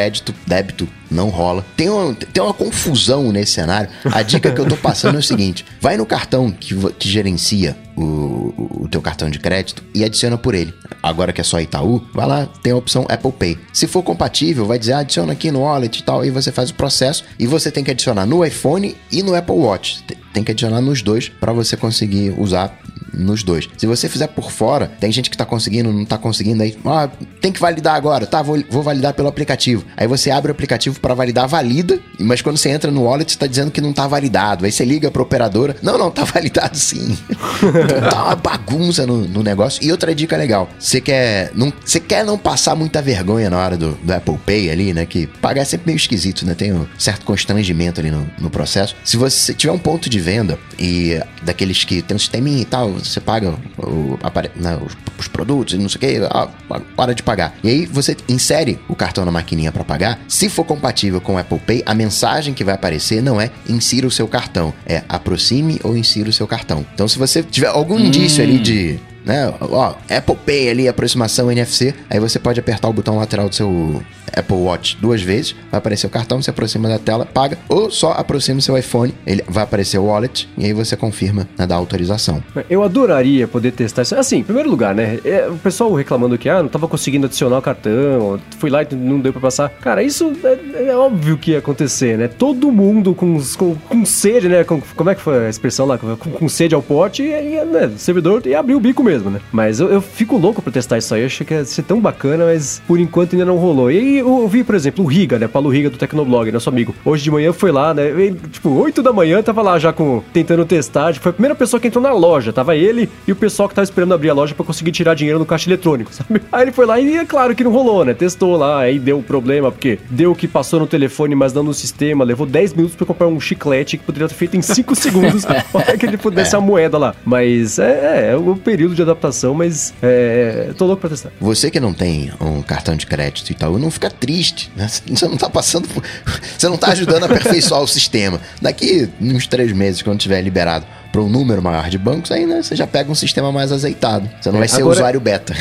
débito, não rola. Tem uma, tem uma confusão nesse cenário. A dica que eu tô passando é o seguinte: vai no cartão que, que gerencia o, o- teu cartão de crédito e adiciona por ele. Agora que é só Itaú, vai lá, tem a opção Apple Pay. Se for compatível, vai dizer ah, adiciona aqui no wallet e tal, e você faz o processo e você tem que adicionar no iPhone e no Apple Watch. Te- Tem que adicionar nos dois para você conseguir usar nos dois. Se você fizer por fora, tem gente que tá conseguindo, não tá conseguindo, aí, ah, tem que validar agora, tá, vou, vou validar pelo aplicativo. Aí você abre o aplicativo para validar, valida, mas quando você entra no wallet, tá dizendo que não tá validado. Aí você liga pra operadora, não, não, tá [laughs] validado sim. então tá uma bagunça no, no negócio. E outra dica legal, você quer não, você quer não passar muita vergonha na hora do, do Apple Pay ali, né, que pagar é sempre meio esquisito, né, tem um certo constrangimento ali no, no processo. Se você tiver um ponto de venda e daqueles que tem um sisteminha e tal, você paga o, né, os, os produtos e não sei o que, hora de pagar. E aí você insere o cartão na maquininha para pagar. Se for compatível com o Apple Pay, a mensagem que vai aparecer não é insira o seu cartão, é aproxime ou insira o seu cartão. Então se você tiver algum indício ali de né? Ó, Apple Pay ali, aproximação NFC. Aí você pode apertar o botão lateral do seu Apple Watch duas vezes. Vai aparecer o cartão, você aproxima da tela, paga. Ou só aproxima o seu iPhone, ele vai aparecer o wallet e aí você confirma na da autorização. Eu adoraria poder testar isso. Assim, em primeiro lugar, né? é, o pessoal reclamando que, ah, não tava conseguindo adicionar o cartão, fui lá e não deu pra passar. Cara, isso é, é óbvio que ia acontecer, né? Todo mundo com, com, com sede, né? Com- como é que foi a expressão lá? Com, com sede ao pote, e, e, né? o servidor ia abrir o bico mesmo, né? Mas eu, eu fico louco pra testar isso aí. Eu achei que ia ser tão bacana, mas por enquanto ainda não rolou. E aí, eu vi, por exemplo, o Riga, né? Paulo Riga do Tecnoblog, nosso amigo. Hoje de manhã foi lá, né? Ele, tipo, 8 da manhã, tava lá já com tentando testar. Foi a primeira pessoa que entrou na loja. Tava ele e o pessoal que tava esperando abrir a loja para conseguir tirar dinheiro no caixa eletrônico, [laughs] sabe? Aí ele foi lá e é claro que não rolou, né? Testou lá, aí deu um problema, porque deu o que passou no telefone, mas não no sistema. Levou 10 minutos para comprar um chiclete que poderia ter feito em 5 [laughs] segundos para que ele pudesse é. a moeda lá. Mas é, é, o período de adaptação, mas é, tô louco pra testar. Você que não tem um cartão de crédito e tal, não fica triste, né? [laughs] Você não tá passando por... [laughs] Você não tá ajudando a aperfeiçoar o [laughs] sistema. Daqui uns três meses, quando tiver liberado para um número maior de bancos, aí né, você já pega um sistema mais azeitado. Você não é, vai ser agora, usuário beta.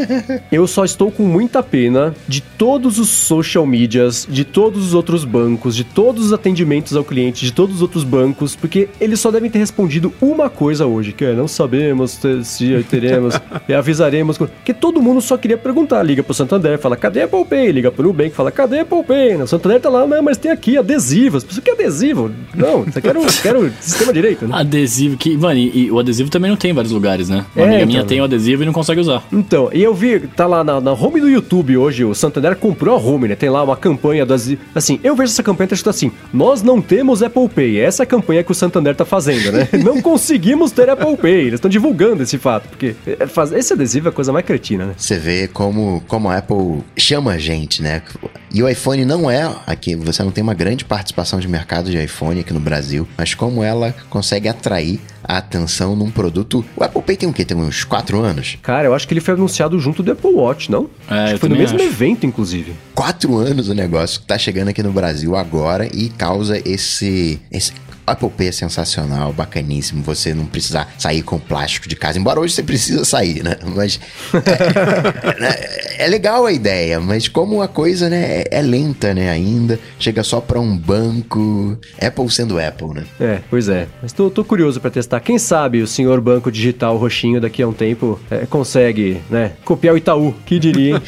[laughs] eu só estou com muita pena de todos os social medias, de todos os outros bancos, de todos os atendimentos ao cliente, de todos os outros bancos, porque eles só devem ter respondido uma coisa hoje, que é não sabemos se teremos [laughs] e avisaremos. Porque todo mundo só queria perguntar. Liga pro Santander, fala, cadê a Apple Pay? Liga pro Nubank, fala, cadê a Apple Pay? O Santander tá lá, não, mas tem aqui adesivos. Isso que é adesivo? Não, você quer o [laughs] sistema direito, né? Adesivo adesivo que. Mano, e, e, o adesivo também não tem em vários lugares, né? Uma é, amiga minha então. tem o adesivo e não consegue usar. Então, e eu vi, tá lá na, na home do YouTube hoje, o Santander comprou a home, né? Tem lá uma campanha do adesivo. Assim, eu vejo essa campanha tá escrito assim: Nós não temos Apple Pay. Essa é a campanha que o Santander tá fazendo, né? [laughs] não conseguimos ter Apple Pay. Eles estão divulgando esse fato, porque é, esse adesivo é a coisa mais cretina, né? Você vê como, como a Apple chama a gente, né? E o iPhone não é aqui, você não tem uma grande participação de mercado de iPhone aqui no Brasil, mas como ela consegue atrair a atenção num produto. O Apple Pay tem o quê? Tem uns 4 anos? Cara, eu acho que ele foi anunciado junto do Apple Watch, não? É, acho que foi no mesmo acho. evento, inclusive. 4 anos o negócio que tá chegando aqui no Brasil agora e causa esse, esse Apple Pay é sensacional, bacaníssimo. Você não precisar sair com plástico de casa. Embora hoje você precisa sair, né? Mas é, [laughs] né? é legal a ideia, mas como a coisa né, é lenta, né? Ainda chega só para um banco. Apple sendo Apple, né? É, pois é. Mas tô, tô curioso para testar. Quem sabe o senhor banco digital roxinho daqui a um tempo é, consegue, né? Copiar o Itaú. Que diria, hein?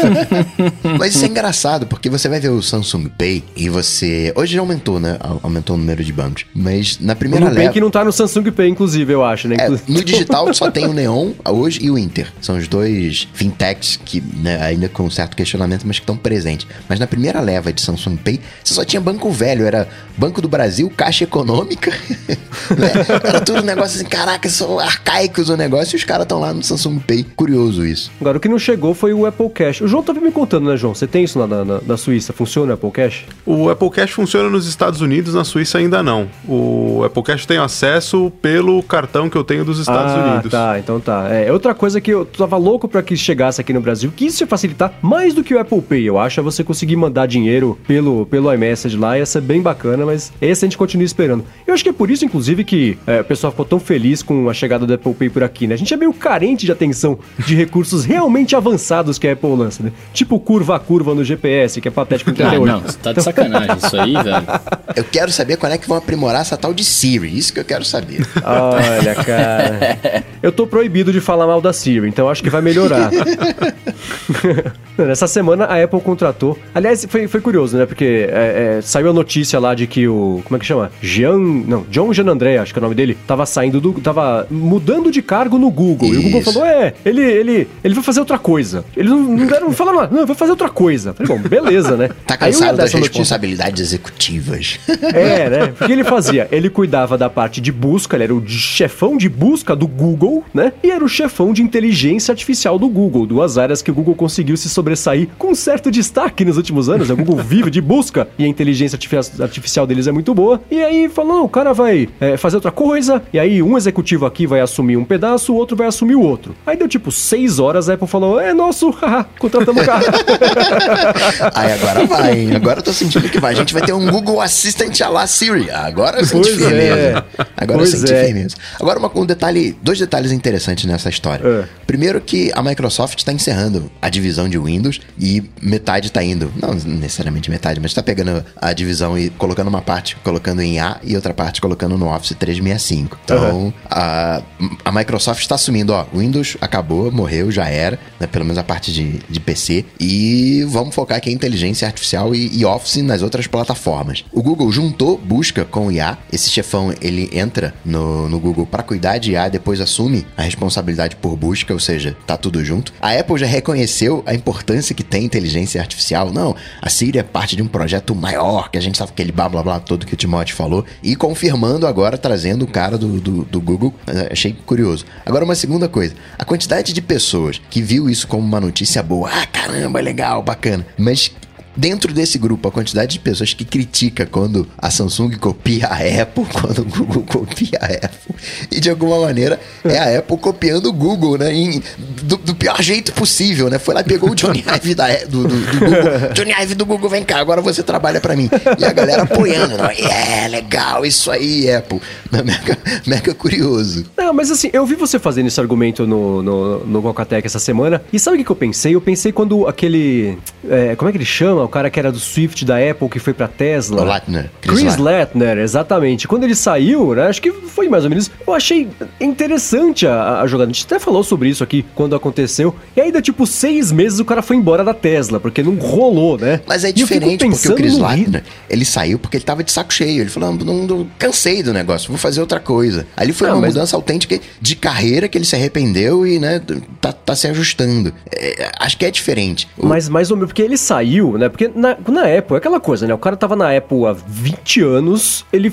[laughs] mas isso é [laughs] engraçado porque você vai ver o Samsung Pay e você hoje já aumentou, né? Aumentou o número de bancos. Mas na primeira o Nubank leva... não tá no Samsung Pay, inclusive, eu acho, né? É, no digital só tem o [laughs] Neon hoje e o Inter. São os dois fintechs que, né, ainda com certo questionamento, mas que estão presentes. Mas na primeira leva de Samsung Pay, você só tinha banco velho. Era Banco do Brasil, Caixa Econômica. [laughs] né? Era tudo um negócio assim, caraca, são arcaicos o negócio e os caras estão lá no Samsung Pay. Curioso isso. Agora, o que não chegou foi o Apple Cash. O João tava me contando, né, João? Você tem isso na, na, na Suíça? Funciona o Apple Cash? O Apple Cash funciona nos Estados Unidos, na Suíça ainda não. O Apple Cash tem acesso pelo cartão que eu tenho dos Estados ah, Unidos. Tá, então tá. É, outra coisa que eu tava louco para que chegasse aqui no Brasil, que isso ia facilitar mais do que o Apple Pay, eu acho, é você conseguir mandar dinheiro pelo, pelo iMessage lá, ia ser bem bacana, mas esse a gente continua esperando. Eu acho que é por isso, inclusive, que é, o pessoal ficou tão feliz com a chegada do Apple Pay por aqui, né? A gente é meio carente de atenção de recursos [laughs] realmente avançados que a Apple lança, né? Tipo curva a curva no GPS, que é patético [laughs] até ah, Não, você tá de sacanagem isso aí, velho. Eu quero saber quando é que vão aprimorar essa tal de Siri. Isso que eu quero saber. [laughs] Olha, cara. Eu tô proibido de falar mal da Siri, então acho que vai melhorar. [laughs] Nessa semana a Apple contratou. Aliás, foi, foi curioso, né? Porque é, é, saiu a notícia lá de que o. Como é que chama? Jean. Não, John Jean André, acho que é o nome dele. Tava saindo do. Tava mudando de cargo no Google. Isso. E o Google falou: é, ele, ele, ele vai fazer outra coisa. Ele não, não, deram, não falaram, não, vai fazer outra coisa. Falei, bom, beleza, né? Tá cansado das responsabilidades notícia. executivas. É, né? O que ele fazia? Ele cuidava da parte de busca, ele era o chefão de busca do Google, né? E era o chefão de inteligência artificial do Google, duas áreas que o Google conseguiu se sobressair com certo destaque nos últimos anos. O Google vive de busca e a inteligência artificial deles é muito boa. E aí falou: o cara vai é, fazer outra coisa, e aí um executivo aqui vai assumir um pedaço, o outro vai assumir o outro. Aí deu tipo seis horas, a Apple falou: é nosso, [laughs] haha, contratamos o cara. aí agora vai? Agora eu tô sentindo que vai. A gente vai ter um Google Assistant a lá Siri. Agora eu senti firmeza. É. Agora pois eu senti é. firmeza. Agora uma, um detalhe, dois detalhes interessantes nessa história. É. Primeiro que a Microsoft está encerrando a divisão de Windows e metade está indo, não necessariamente metade, mas está pegando a divisão e colocando uma parte colocando em A e outra parte colocando no Office 365. Então uhum. a, a Microsoft está assumindo, ó, Windows acabou, morreu, já era, né, pelo menos a parte de, de PC e vamos focar aqui em inteligência artificial e, e Office nas outras plataformas. O Google juntou busca com IA, esse chefão ele entra no, no Google para cuidar de IA, depois assume a responsabilidade por busca, ou seja, tá tudo junto. A Apple já reconheceu a importância que tem inteligência artificial. Não, a Siri é parte de um projeto maior, que a gente sabe aquele blá blá blá todo que o Timóteo falou, e confirmando agora, trazendo o cara do, do, do Google. É, achei curioso. Agora, uma segunda coisa: a quantidade de pessoas que viu isso como uma notícia boa, ah, caramba, legal, bacana, mas Dentro desse grupo, a quantidade de pessoas que critica quando a Samsung copia a Apple, [laughs] quando o Google copia a Apple, e de alguma maneira é a Apple copiando o Google, né? Em, do, do, pior jeito possível, né? Foi lá pegou o Johnny Ive da, do, do, do, Google. Johnny Ive do Google, vem cá, agora você trabalha para mim. E a galera apoiando, né? É, legal, isso aí, Apple. [laughs] Mega, mega curioso. Não, mas assim, eu vi você fazendo esse argumento no, no, no Gokatec essa semana, e sabe o que eu pensei? Eu pensei quando aquele. É, como é que ele chama? O cara que era do Swift da Apple, que foi pra Tesla. O Latner. Chris, Chris Latner, exatamente. Quando ele saiu, né, acho que foi mais ou menos, eu achei interessante a, a, jogada. A gente até falou sobre isso aqui quando aconteceu. E ainda, tipo, seis meses o cara foi embora da Tesla, porque não rolou, né? Mas é diferente, porque o Chris Latner, ele saiu porque ele tava de saco cheio. Ele falou, não, não, cansei do negócio, vou fazer outra coisa. Ali foi não, uma mas... mudança autêntica de carreira que ele se arrependeu e, né, tá, tá se ajustando. É, acho que é diferente. Mas mais ou menos, porque ele saiu, né? Porque na, na Apple é aquela coisa, né? O cara tava na Apple há 20 anos, ele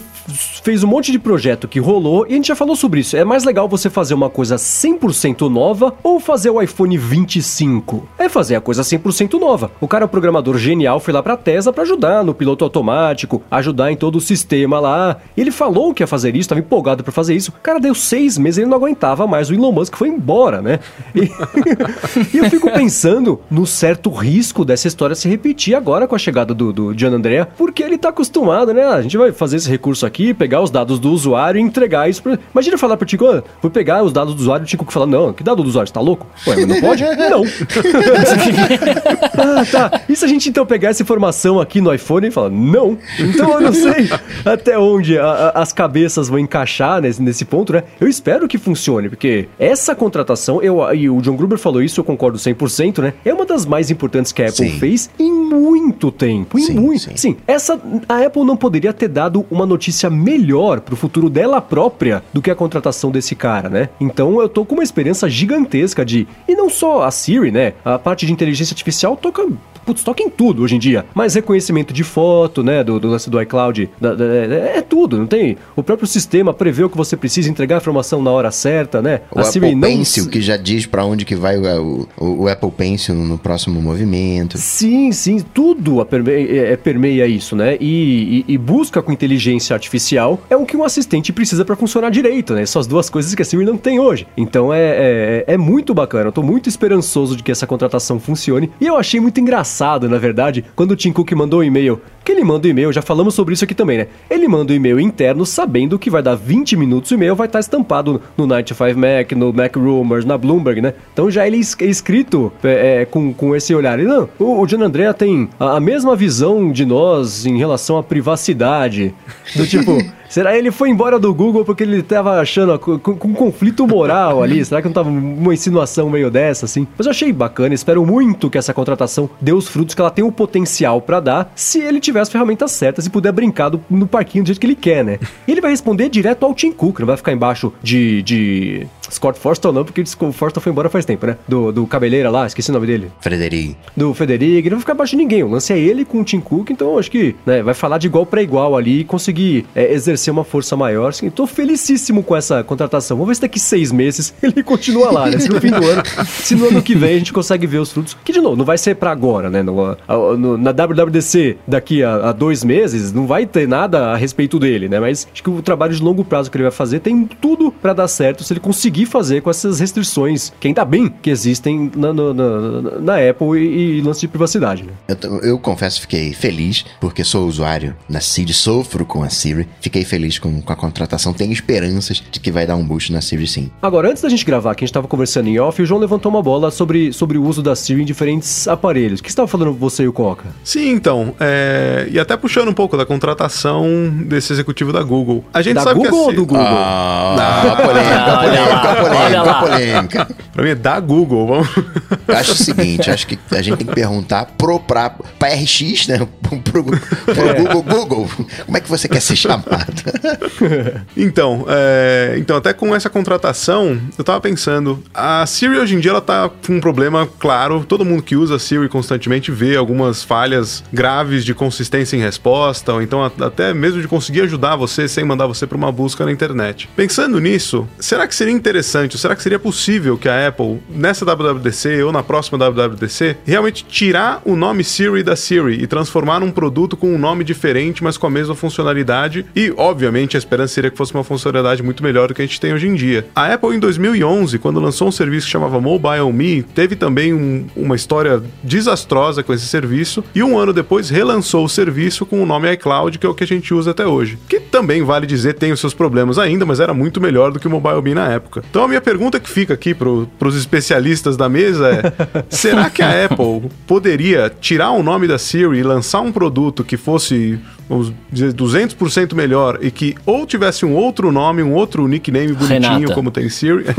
fez um monte de projeto que rolou e a gente já falou sobre isso. É mais legal você fazer uma coisa 100% nova ou fazer o iPhone 25? É fazer a coisa 100% nova. O cara é um programador genial, foi lá pra Tesla para ajudar no piloto automático, ajudar em todo o sistema lá. Ele falou que ia fazer isso, tava empolgado para fazer isso. O cara deu seis meses, ele não aguentava mais. O Elon Musk foi embora, né? E, [laughs] e eu fico pensando no certo risco dessa história se repetir agora com a chegada do, do Gian Andrea, porque ele tá acostumado, né? A gente vai fazer esse recurso aqui, pegar os dados do usuário e entregar isso pra... Imagina falar pro Tico, ah, vou pegar os dados do usuário e o Tico falar, não, que dado do usuário? Você tá louco? Ué, mas não pode? [laughs] não. [laughs] ah, tá. E se a gente então pegar essa informação aqui no iPhone e falar, não? Então eu não sei [laughs] até onde a, a, as cabeças vão encaixar nesse, nesse ponto, né? Eu espero que funcione, porque essa contratação, eu, e o John Gruber falou isso, eu concordo 100%, né? É uma das mais importantes que a Apple Sim. fez em muito tempo. Em sim, muito. Sim. sim, essa. A Apple não poderia ter dado uma notícia melhor pro futuro dela própria do que a contratação desse cara, né? Então eu tô com uma esperança gigantesca de. E não só a Siri, né? A parte de inteligência artificial toca putz, toca em tudo hoje em dia. Mas reconhecimento de foto, né, do, do lance do iCloud, da, da, é, é, tudo, não tem? O próprio sistema prevê o que você precisa entregar a informação na hora certa, né? O a Apple Siri Pencil, não... que já diz para onde que vai o, o, o, Apple Pencil no próximo movimento. Sim, sim, tudo permeia, é, permeia isso, né? E, e, e, busca com inteligência artificial é o que um assistente precisa para funcionar direito, né? São as duas coisas que a Siri não tem hoje. Então é, é, é muito bacana, eu tô muito esperançoso de que essa contratação funcione. E eu achei muito engraçado engraçado, na verdade, quando o Tim Cook mandou um e-mail. Que ele manda um e-mail, já falamos sobre isso aqui também, né? Ele manda um e-mail interno sabendo que vai dar 20 minutos o e-mail vai estar estampado no 95 Mac, no Mac Rumors, na Bloomberg, né? Então já ele é escrito é, é, com, com esse olhar. E não, o, o John Andrea tem a, a mesma visão de nós em relação à privacidade. Do tipo. [laughs] Será ele foi embora do Google porque ele tava achando com, um conflito moral ali? Será que não tava uma insinuação meio dessa, assim? Mas eu achei bacana, espero muito que essa contratação dê os frutos que ela tem o potencial para dar, se ele tiver as ferramentas certas e puder brincar do, no parquinho do jeito que ele quer, né? E ele vai responder direto ao Tim Cook, não vai ficar embaixo de, de Scott Forstall não, porque o Forstall foi embora faz tempo, né? Do, do cabeleira lá, esqueci o nome dele. Frederic. Do Frederic, ele não vai ficar abaixo de ninguém. O lance é ele com o Tim Cook, então acho que né, vai falar de igual para igual ali e conseguir é, exercer uma força maior. Assim, tô felicíssimo com essa contratação. Vamos ver se daqui seis meses [laughs] ele continua lá, né? Se no fim do ano, se no ano que vem a gente consegue ver os frutos. Que, de novo, não vai ser para agora, né? No, no, na WWDC daqui a, a, dois meses, não vai ter nada a respeito dele, né? Mas acho que o trabalho de longo prazo que ele vai fazer tem tudo para dar certo se ele conseguir fazer com essas restrições, que ainda bem que existem na, na, na, na Apple e, e, lance de privacidade. Né? Eu, eu confesso, fiquei feliz, porque sou usuário na Siri, sofro com a Siri, fiquei feliz com, com a contratação, tenho esperanças de que vai dar um boost na Siri sim. Agora, antes da gente gravar, que a gente estava conversando em off, o João levantou uma bola sobre, sobre o uso da Siri em diferentes aparelhos. O que estava falando você e o Coca? Sim, então, é... e até puxando um pouco da contratação desse executivo da Google. A gente da sabe Google que a ou do Google? Ah, ah, polêmica, polêmica, polêmica, Olha polêmica. Pra mim é da Google, vamos. Eu acho o seguinte, acho que a gente tem que perguntar pro pra, pra RX, né? Pro, pro Google, Google, como é que você quer ser chamado? Então, é, então, até com essa contratação, eu tava pensando, a Siri hoje em dia ela tá com um problema claro. Todo mundo que usa a Siri constantemente vê algumas falhas graves de consistência em resposta, ou então até mesmo de conseguir ajudar você sem mandar você para uma busca na internet. Pensando nisso, será que seria interessante, ou será que seria possível que a Apple, nessa WWDC ou na próxima WWDC, realmente tirar o nome Siri da Siri e transformar num produto com um nome diferente, mas com a mesma funcionalidade? E, obviamente, a esperança seria que fosse uma funcionalidade muito melhor do que a gente tem hoje em dia. A Apple, em 2011, quando lançou um serviço que chamava Mobile Me, teve também um- uma história desastrosa com esse serviço, e um ano depois relançou o serviço com o nome iCloud, que é o que a gente usa até hoje. Que também, vale dizer, tem os seus problemas ainda, mas era muito melhor do que o Mobile Me na época. Então a minha pergunta que fica aqui pro, pros especialistas da mesa é: [laughs] será que a Apple poderia tirar o nome da Siri e lançar um produto que fosse, vamos dizer, 200% melhor e que ou tivesse um outro nome, um outro nickname bonitinho, Renata. como tem Siri? [laughs]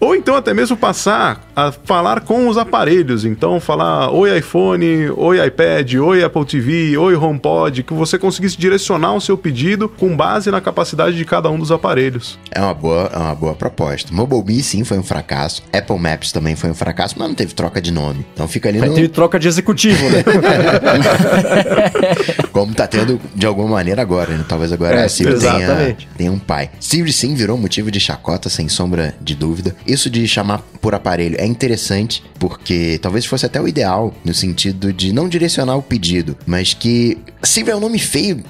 Ou então até mesmo passar a falar com os aparelhos. Então falar oi iPhone, oi iPad, oi Apple TV, oi HomePod, que você conseguisse direcionar o seu pedido com base na capacidade de cada um dos aparelhos. É uma boa, é uma boa proposta. Mobile Me sim foi um fracasso. Apple Maps também foi um fracasso, mas não teve troca de nome. Então fica ali no, teve troca de executivo, né? [laughs] [laughs] como tá tendo de alguma maneira agora, né? Talvez agora É, a Siri tenha, tenha um pai. Siri sim virou motivo de chacota, sem sombra de dúvida. Isso de chamar por aparelho é interessante, porque talvez fosse até o ideal, no sentido de não direcionar o pedido, mas que Siri é um nome feio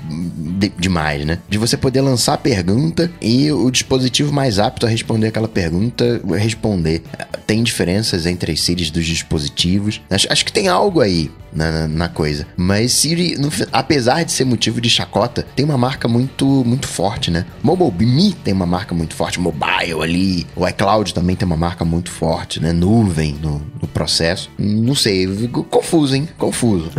de- demais, né? De você poder lançar a pergunta e o dispositivo mais apto a responder aquela pergunta responder. Tem diferenças entre as Siris dos dispositivos. Acho, acho que tem algo aí na, na- na coisa. Mas Siri, no apesar de ser motivo de chacota, tem uma marca muito, muito forte, né? Mobile Me tem uma marca muito forte, mobile ali. O iCloud também tem uma marca muito forte, né? Nuvem no, no processo. Não sei, confuso, hein? Confuso.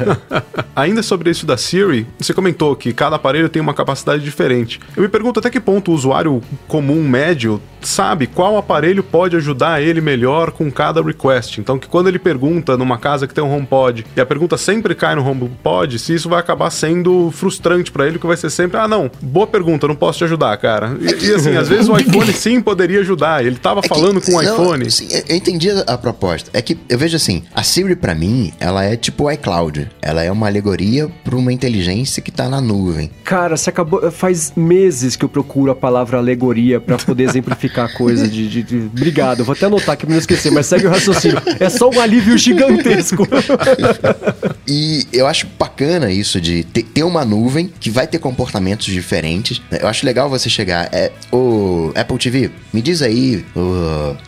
[laughs] Ainda sobre isso da Siri, você comentou que cada aparelho tem uma capacidade diferente. Eu me pergunto até que ponto o usuário comum médio sabe qual aparelho pode ajudar ele melhor com cada request. Então, que quando ele pergunta numa casa que tem um HomePod e a pergunta sempre cai no HomePod, se isso vai acabar sendo frustrante pra ele, que vai ser sempre, ah, não, boa pergunta, não posso te ajudar, cara. E, e, assim, às vezes o [laughs] iPhone sim poderia ajudar. Ele tava É que- falando com o não, iPhone. sim, eu- entendi a, proposta. É que eu vejo assim, a Siri pra mim, ela é tipo o iCloud. Ela é uma alegoria pra uma inteligência que tá na nuvem. Cara, você acabou. Faz meses que eu procuro a palavra alegoria pra poder exemplificar a coisa de, de- de- Obrigado, eu vou até anotar aqui pra não esquecer, mas segue o raciocínio. É só um alívio gigantesco. [laughs] E eu acho bacana isso de ter, uma nuvem que vai ter comportamentos diferentes. Eu acho legal você chegar, é, o Apple TV, me diz aí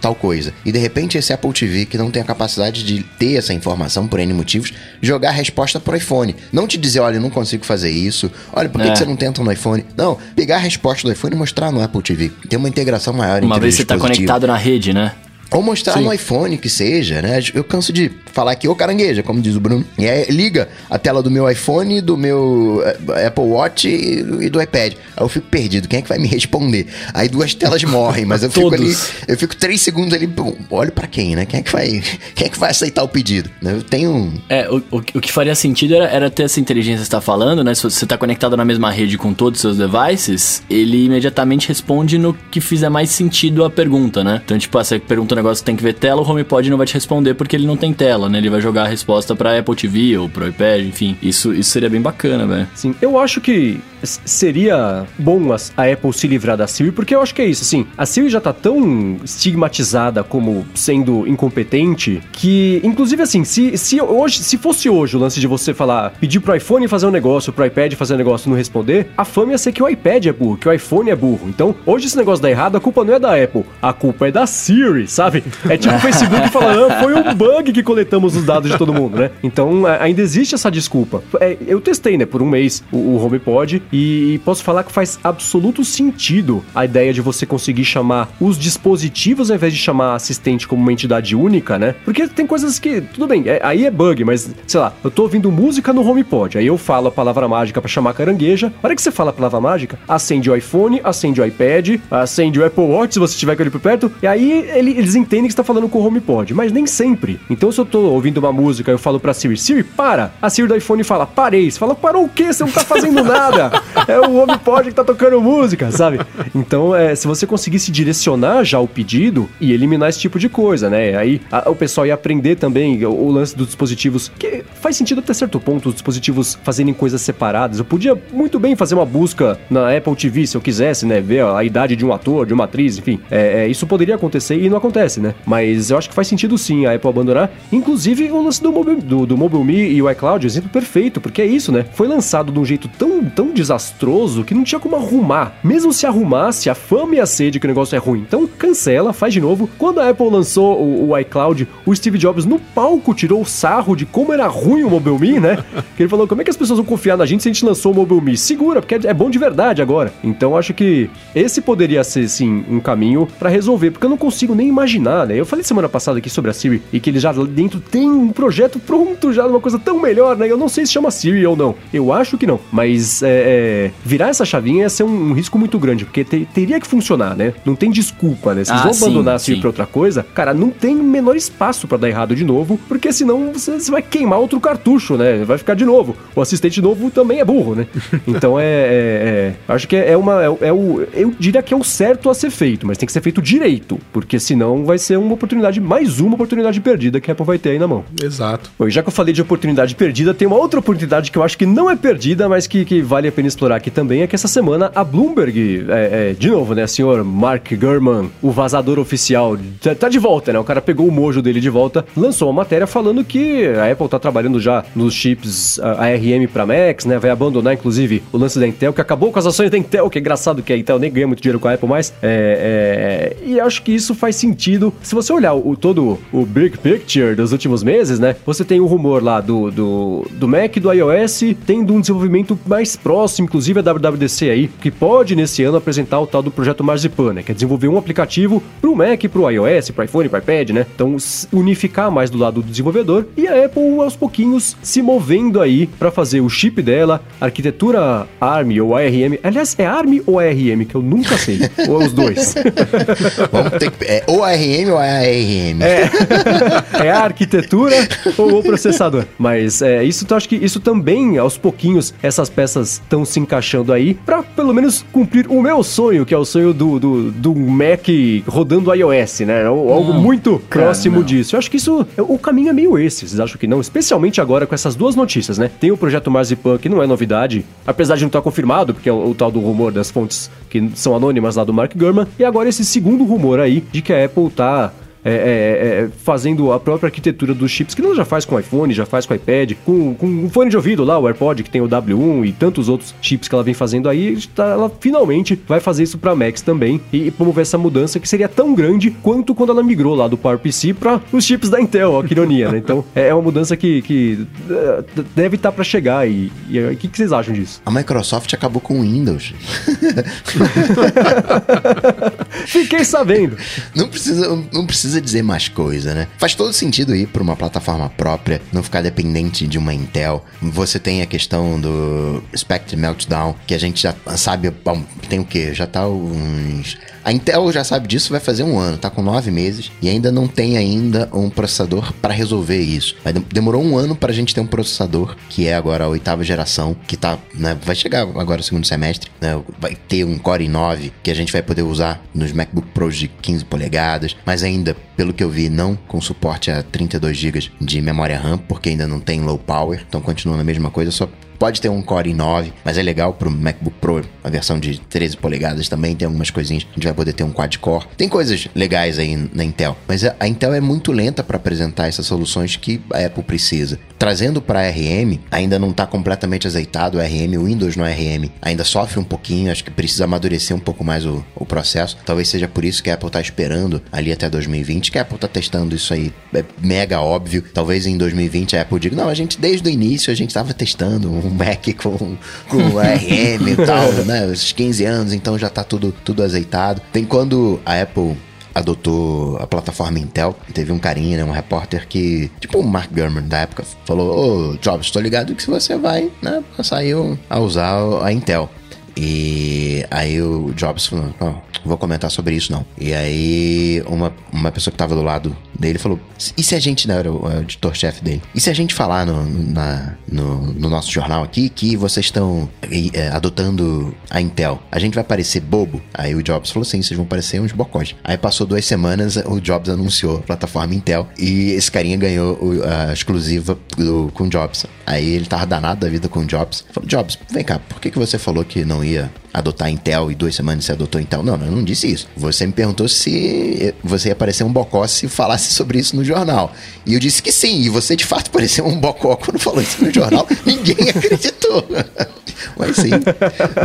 tal coisa. E de repente esse Apple TV que não tem a capacidade de ter essa informação por N motivos, jogar a resposta pro iPhone. Não te dizer, olha, eu não consigo fazer isso. Olha, por que, É. que você não tenta no iPhone? Não, pegar a resposta do iPhone e mostrar no Apple TV. Tem uma integração maior Uma entre vez os você tá conectado na rede, né? Ou mostrar no iPhone que seja, né? Eu canso de falar aqui, ô carangueja, como diz o Bruno. E aí liga a tela do meu iPhone, do meu eh, Apple Watch e, do iPad. Aí eu fico perdido. Quem é que vai me responder? Aí duas telas morrem, mas eu fico ali. Eu fico três segundos ali. pum, Olho pra quem, né? Quem é que vai. Quem é que vai aceitar o pedido? Eu tenho. É, o, o, o que faria sentido era, era ter essa inteligência que você tá falando, né? Se você tá conectado na mesma rede com todos os seus devices, ele imediatamente responde no que fizer mais sentido a pergunta, né? Então, tipo, ah, você pergunta um negócio que tem que ver tela, o HomePod não vai te responder porque ele não tem tela, né? Ele vai jogar a resposta pra Apple TV ou pro iPad, enfim. Isso, isso seria bem bacana, velho. Sim, eu acho que seria bom a, a Apple se livrar da Siri, porque eu acho que é isso, assim, a Siri já tá tão estigmatizada como sendo incompetente que, inclusive assim, se, se hoje, se fosse hoje o lance de você falar, pedir pro iPhone fazer um negócio, pro iPad fazer um negócio e não responder, a fama ia ser que o iPad é burro, que o iPhone é burro. Então, hoje esse negócio dá errado, a culpa não é da Apple, a culpa é da Siri, sabe? É tipo o Facebook falando, ah, foi um bug que coletamos os dados de todo mundo, né? Então, ainda existe essa desculpa. É, eu testei, né, por um mês o, o HomePod E, posso falar que faz absoluto sentido a ideia de você conseguir chamar os dispositivos ao invés de chamar assistente como uma entidade única, né? Porque tem coisas que, tudo bem, é, aí é bug, mas sei lá, eu tô ouvindo música no HomePod, aí eu falo a palavra mágica para chamar carangueja. A hora que você fala a palavra mágica, acende o iPhone, acende o iPad, acende o Apple Watch se você tiver com ele por perto, e aí ele, eles entendem que está falando com o HomePod, mas nem sempre. Então se eu tô ouvindo uma música, eu falo pra Siri, Siri, para! A Siri do iPhone fala, parei. Você fala, parou o quê? Você não tá fazendo [laughs] nada. é o HomePod que tá tocando música, sabe? Então, é, se você conseguisse direcionar já o pedido e eliminar esse tipo de coisa, né? Aí a, o pessoal ia aprender também o, o, lance dos dispositivos, que faz sentido até certo ponto, os dispositivos fazerem coisas separadas. Eu podia muito bem fazer uma busca na Apple TV se eu quisesse, né? Ver a, idade de um ator, de uma atriz, enfim. É, é, isso poderia acontecer e não acontece, né? Mas eu acho que faz sentido sim a Apple abandonar. Inclusive o lance do Mobile, do, do Mobile Me e o iCloud, exemplo perfeito, porque é isso, né? Foi lançado de um jeito tão, tão desastroso que não tinha como arrumar. Mesmo se arrumasse, a fama ia ser de que o negócio é ruim. Então cancela, faz de novo. Quando a Apple lançou o, o iCloud, o Steve Jobs no palco tirou o sarro de como era ruim o Mobile Me, né? que ele falou: como é que as pessoas vão confiar na gente se a gente lançou o Mobile Me? Segura, porque é, é bom de verdade agora. Então acho que esse poderia ser, sim, um caminho para resolver, porque eu não consigo nem imaginar, né? Eu falei semana passada aqui sobre a Siri e que ele já dentro tem um projeto pronto já, uma coisa tão melhor, né? Eu não sei se chama Siri ou não. Eu acho que não. Mas é, é, virar essa chavinha ia ser um, um risco muito grande, porque te, teria que funcionar, né? Não tem desculpa, né? Se ah, vão abandonar sim, a Siri sim. pra outra coisa, cara, não tem o menor espaço para dar errado de novo, porque senão você, você, vai queimar outro cartucho, né? Vai ficar de novo. O assistente novo também é burro, né? [laughs] Então é. é, é acho que é, uma. É, é, o, eu diria que é o certo a ser feito, mas tem que ser feito direito, porque senão vai ser uma oportunidade, mais uma oportunidade perdida que a Apple vai ter aí na mão. Exato. Bom, já que eu falei de oportunidade perdida, tem uma outra oportunidade que eu acho que não é perdida, mas que, que vale a pena explorar aqui também, é que essa semana a Bloomberg, é, é, de novo, né, senhor Mark Gurman, o vazador oficial, tá, tá, de volta, né, o cara pegou o mojo dele de volta, lançou uma matéria falando que a Apple tá trabalhando já nos chips ARM para Macs, né, vai abandonar inclusive o lance da Intel, que acabou com as ações da Intel, que é engraçado que a Intel nem ganha muito dinheiro com a Apple mais, é, é, e acho que isso faz sentido. Se você olhar o, todo o big picture dos últimos meses, né, você tem o rumor lá do, do, do Mac do iOS tendo um desenvolvimento mais próximo, inclusive a WWDC aí, que pode nesse ano apresentar o tal do projeto Marzipan, né? Que é desenvolver um aplicativo pro Mac, pro iOS, pro iPhone, pro iPad, né? Então unificar mais do lado do desenvolvedor e a Apple aos pouquinhos se movendo aí para fazer o chip dela, arquitetura ARM ou ARM. Aliás, é ARM ou ARM que eu nunca sei, ou é os dois. [laughs] Vamos ter que, é ou ARM ou ARM. É, [laughs] é a arquitetura ou o processador. Mas é, isso eu acho que isso também, aos pouquinhos, essas peças estão se encaixando aí para pelo menos cumprir o meu sonho, que é o sonho do, do, do Mac rodando iOS, né? Algo muito cara, próximo não. disso. Eu acho que isso, o caminho é meio esse, vocês acham que não? Especialmente agora com essas duas notícias, né? Tem o projeto Marzipan, que não é novidade, apesar de não estar confirmado, porque é o, o tal do rumor das fontes que são anônimas lá do Mark Gurman, e agora esse segundo rumor aí de que a Apple tá é, é, é, fazendo a própria arquitetura dos chips, que ela já faz com iPhone, já faz com iPad, com, com um fone de ouvido lá, o AirPod, que tem o W1 e tantos outros chips que ela vem fazendo aí, tá, ela finalmente vai fazer isso para Macs também e, promover essa mudança que seria tão grande quanto quando ela migrou lá do PowerPC para os chips da Intel, ó, que ironia, né? Então é, é uma mudança que, que é, deve estar tá para chegar e o que, que vocês acham disso? A Microsoft acabou com o Windows. [laughs] Fiquei sabendo. Não precisa, não precisa precisa dizer mais coisa, né? Faz todo sentido ir para uma plataforma própria, não ficar dependente de uma Intel. Você tem a questão do Spectre Meltdown, que a gente já sabe, bom, tem o quê? Já tá uns a Intel já sabe disso, vai fazer um ano, tá com nove meses e ainda não tem ainda um processador para resolver isso. Demorou um ano para a gente ter um processador que é agora a oitava geração, que tá, né, vai chegar agora no segundo semestre, né, vai ter um Core i9 que a gente vai poder usar nos MacBook Pros de 15 polegadas, mas ainda, pelo que eu vi, não com suporte a 32 GB de memória RAM, porque ainda não tem low power, então continua na mesma coisa, só Pode ter um Core i9, mas é legal pro MacBook Pro, a versão de 13 polegadas também tem algumas coisinhas. A gente vai poder ter um quad-core. Tem coisas legais aí na Intel, mas a Intel é muito lenta para apresentar essas soluções que a Apple precisa. Trazendo para ARM, ainda não está completamente azeitado o ARM, o Windows no ARM ainda sofre um pouquinho, acho que precisa amadurecer um pouco mais o, o processo. Talvez seja por isso que a Apple está esperando ali até 2020, que a Apple está testando isso aí. É mega óbvio. Talvez em 2020 a Apple diga: não, a gente desde o início a gente estava testando um Mac com, com ARM e tal, [laughs] né? Esses 15 anos, então já tá tudo, tudo azeitado. Tem quando a Apple adotou a plataforma Intel. Teve um carinha, né, um repórter que, tipo o Mark Gurman da época, falou: Ô Jobs, tô ligado que se você vai, né, saiu a usar a Intel. E aí o Jobs falou: oh, vou comentar sobre isso não. E aí uma, uma pessoa que tava do lado dele falou: e se a gente, né, era o, o editor-chefe dele, e se a gente falar no, na, no, no, nosso jornal aqui que vocês estão é, adotando a Intel, a gente vai parecer bobo? Aí o Jobs falou assim: vocês vão parecer uns bocós. Aí passou duas semanas, o Jobs anunciou a plataforma Intel e esse carinha ganhou a exclusiva do, com o Jobs. Aí ele tava danado da vida com o Jobs. Falou: Jobs, vem cá, por que, que você falou que não ia adotar Intel e duas semanas você adotou Intel. Não, eu não disse isso. Você me perguntou se você ia parecer um bocó se falasse sobre isso no jornal. E eu disse que sim, e você de fato [laughs] pareceu um bocó quando falou isso no jornal. [laughs] Ninguém acreditou. [laughs] Mas sim,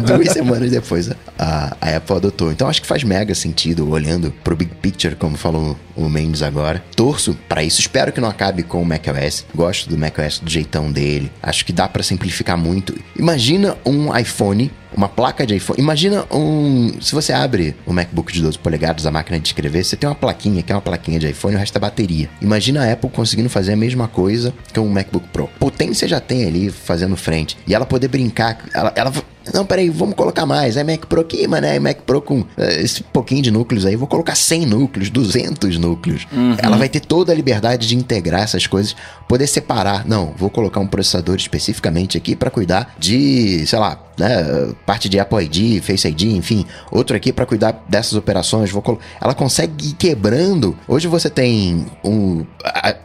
duas semanas depois a, a Apple adotou. Então acho que faz mega sentido, olhando pro big picture, como falou o Mendes agora. Torço para isso. Espero que não acabe com o macOS. Gosto do macOS do jeitão dele. Acho que dá para simplificar muito. Imagina um iPhone uma placa de iPhone. Imagina um. Se você abre o MacBook de 12 polegadas, a máquina de escrever, você tem uma plaquinha que é uma plaquinha de iPhone e o resto é bateria. Imagina a Apple conseguindo fazer a mesma coisa que um MacBook Pro. Potência já tem ali fazendo frente. E ela poder brincar. Ela, ela não, peraí, vamos colocar mais. É Mac Pro aqui, mano. É Mac Pro com uh, esse pouquinho de núcleos aí. Vou colocar 100 núcleos, 200 núcleos. Uhum. Ela vai ter toda a liberdade de integrar essas coisas, poder separar. Não, vou colocar um processador especificamente aqui para cuidar de, sei lá, né, parte de Apple ID, Face ID, enfim, outro aqui para cuidar dessas operações. Vou. Ela consegue ir quebrando. Hoje você tem um. A,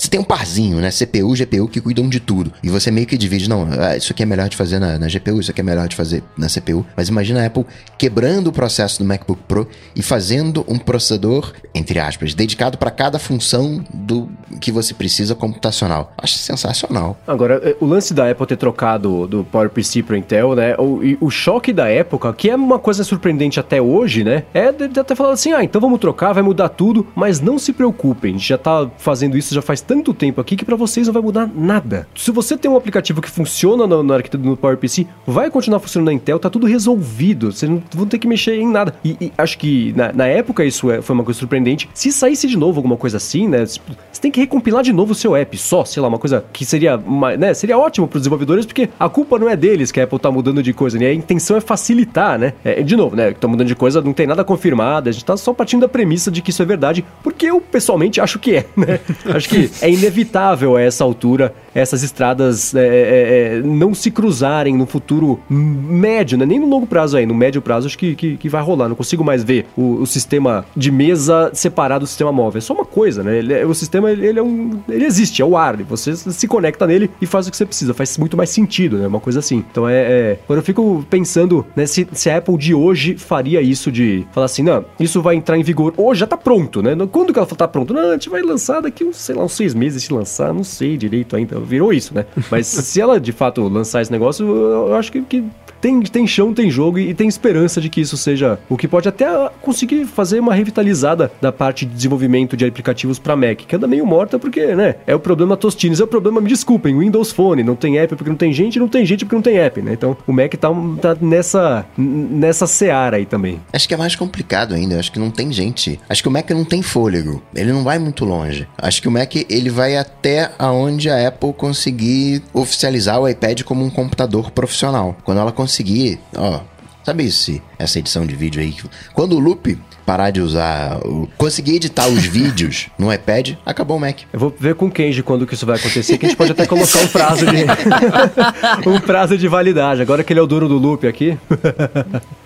você tem um parzinho, né? CPU, GPU que cuidam de tudo. E você meio que divide, não, ah, isso aqui é melhor de fazer na, na, GPU, isso aqui é melhor de fazer na CPU. Mas imagina a Apple quebrando o processo do MacBook Pro e fazendo um processador, entre aspas, dedicado para cada função do que você precisa computacional. Acho sensacional. Agora, eh, o lance da Apple ter trocado do PowerPC para Intel, né? O, o choque da época, que é uma coisa surpreendente até hoje, né? É de até falar assim, ah, então vamos trocar, vai mudar tudo, mas não se preocupem, já tá fazendo isso já faz tanto tempo aqui que para vocês não vai mudar nada. Se você tem um aplicativo que funciona no arquitetura no PowerPC, vai continuar funcionando na Intel, tá tudo resolvido. Vocês não vão ter que mexer em nada. E, e acho que na, na, época isso é, foi uma coisa surpreendente. Se saísse de novo alguma coisa assim, né? Você tem que recompilar de novo o seu app, só, sei lá, uma coisa que seria, uma, né? Seria ótimo para os desenvolvedores, porque a culpa não é deles que a Apple tá mudando de coisa, né? A intenção é facilitar, né? É, de novo, né? Tá mudando de coisa, não tem nada confirmado, a gente tá só partindo da premissa de que isso é verdade, porque eu pessoalmente acho que é, né? [laughs] acho que é inevitável a essa altura essas estradas é, é, é, não se cruzarem no futuro médio, né? nem no longo prazo aí, no médio prazo acho que, que, que vai rolar. Não consigo mais ver o, o, sistema de mesa separado do sistema móvel. É só uma coisa, né? Ele, é, o sistema ele, ele, é um, ele existe, é o ar. Você se conecta nele e faz o que você precisa. Faz muito mais sentido, né? Uma coisa assim. Então é, é quando eu fico pensando né, se, se a Apple de hoje faria isso de falar assim, não, isso vai entrar em vigor hoje, já tá pronto, né? Quando que ela tá pronto? Não, a gente vai lançar daqui uns, sei lá, uns seis meses se lançar, não sei direito ainda virou isso, né? Mas se ela de fato lançar esse negócio, eu acho que, que tem, tem chão, tem jogo e, e, tem esperança de que isso seja o que pode até conseguir fazer uma revitalizada da parte de desenvolvimento de aplicativos para Mac, que anda meio morta porque, né, é o problema Tostines, é o problema, me desculpem, Windows Phone, não tem app porque não tem gente, não tem gente porque não tem app, né? Então o Mac tá, tá nessa, nessa seara aí também. Acho que é mais complicado ainda, acho que não tem gente. Acho que o Mac não tem fôlego, ele não vai muito longe. Acho que o Mac ele vai até aonde a Apple conseguir oficializar o iPad como um computador profissional. Quando ela conseguir conseguir, ó, sabe esse, essa edição de vídeo aí? Quando o Loop parar de usar, conseguir editar os [laughs] vídeos no iPad, acabou o Mac. Eu vou ver com o Kenji quando que isso vai acontecer, que a gente pode até colocar um prazo de [laughs] [laughs] um prazo de validade. Agora que ele é o duro do loop aqui.